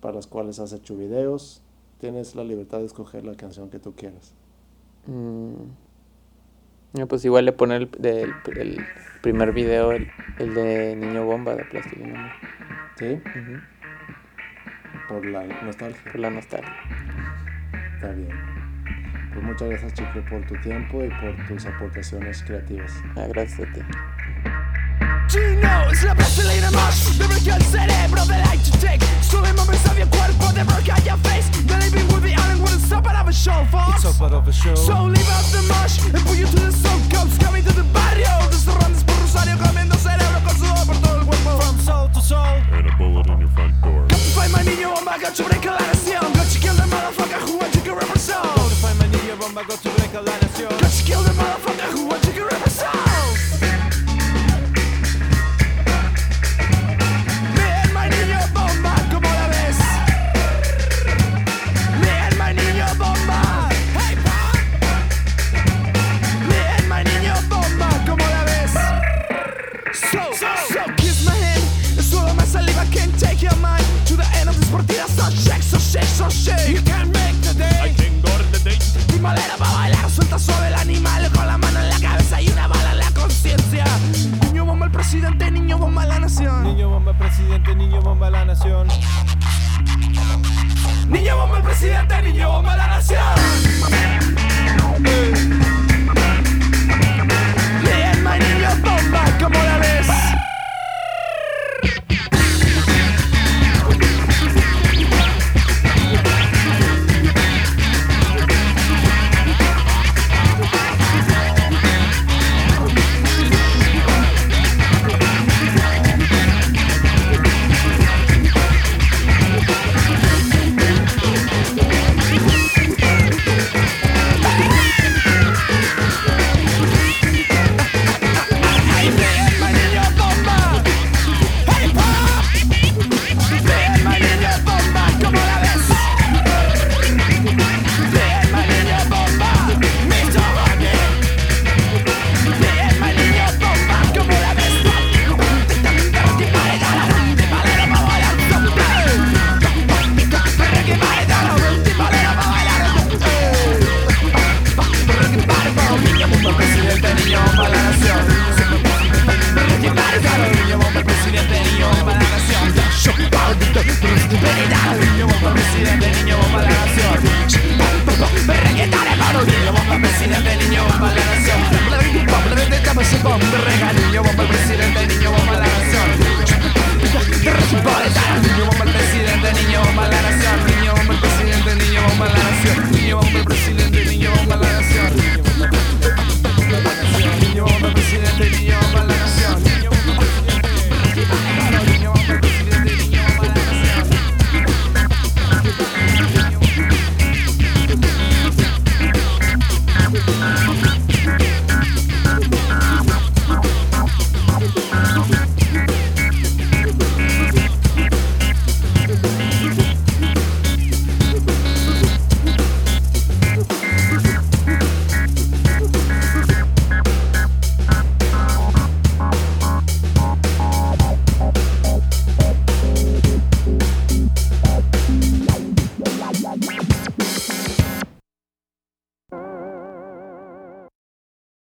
para las cuales has hecho videos. Tienes la libertad de escoger la canción que tú quieras. Mm. Pues igual le pone el, el primer video, el, de Niño Bomba de Plastilina. ¿Sí? Por la nostalgia. Por la nostalgia. Está bien. Pues muchas gracias, Chico, por tu tiempo y por tus aportaciones creativas. Ah, gracias a ti. Gino es la brasileña más De bloquea el cerebro de light to take Sube momentos de cuerpo de bloquea your face. The living with the island wouldn't stop out of a show for It's up out of a show. So leave out the mush And put you to the sun comes coming to the barrio. Desde Rondes por Rosario Comiendo cerebro con sudor por todo el cuerpo From soul to soul. And a bullet in your front door. Got to find my niño bomba Got to break a la nación Got to kill the motherfucker who went to get represent Got to find my niño bomba Got to break a la nación Got to kill the motherfucker who went sex or shake suelta suave el animal Con la mano en la cabeza y una bala en la conciencia Niño bomba el presidente, niño bomba la nación. Niño bomba el presidente, niño bomba la nación. Niño bomba el presidente, niño bomba la nación. niño bomba, como la ves?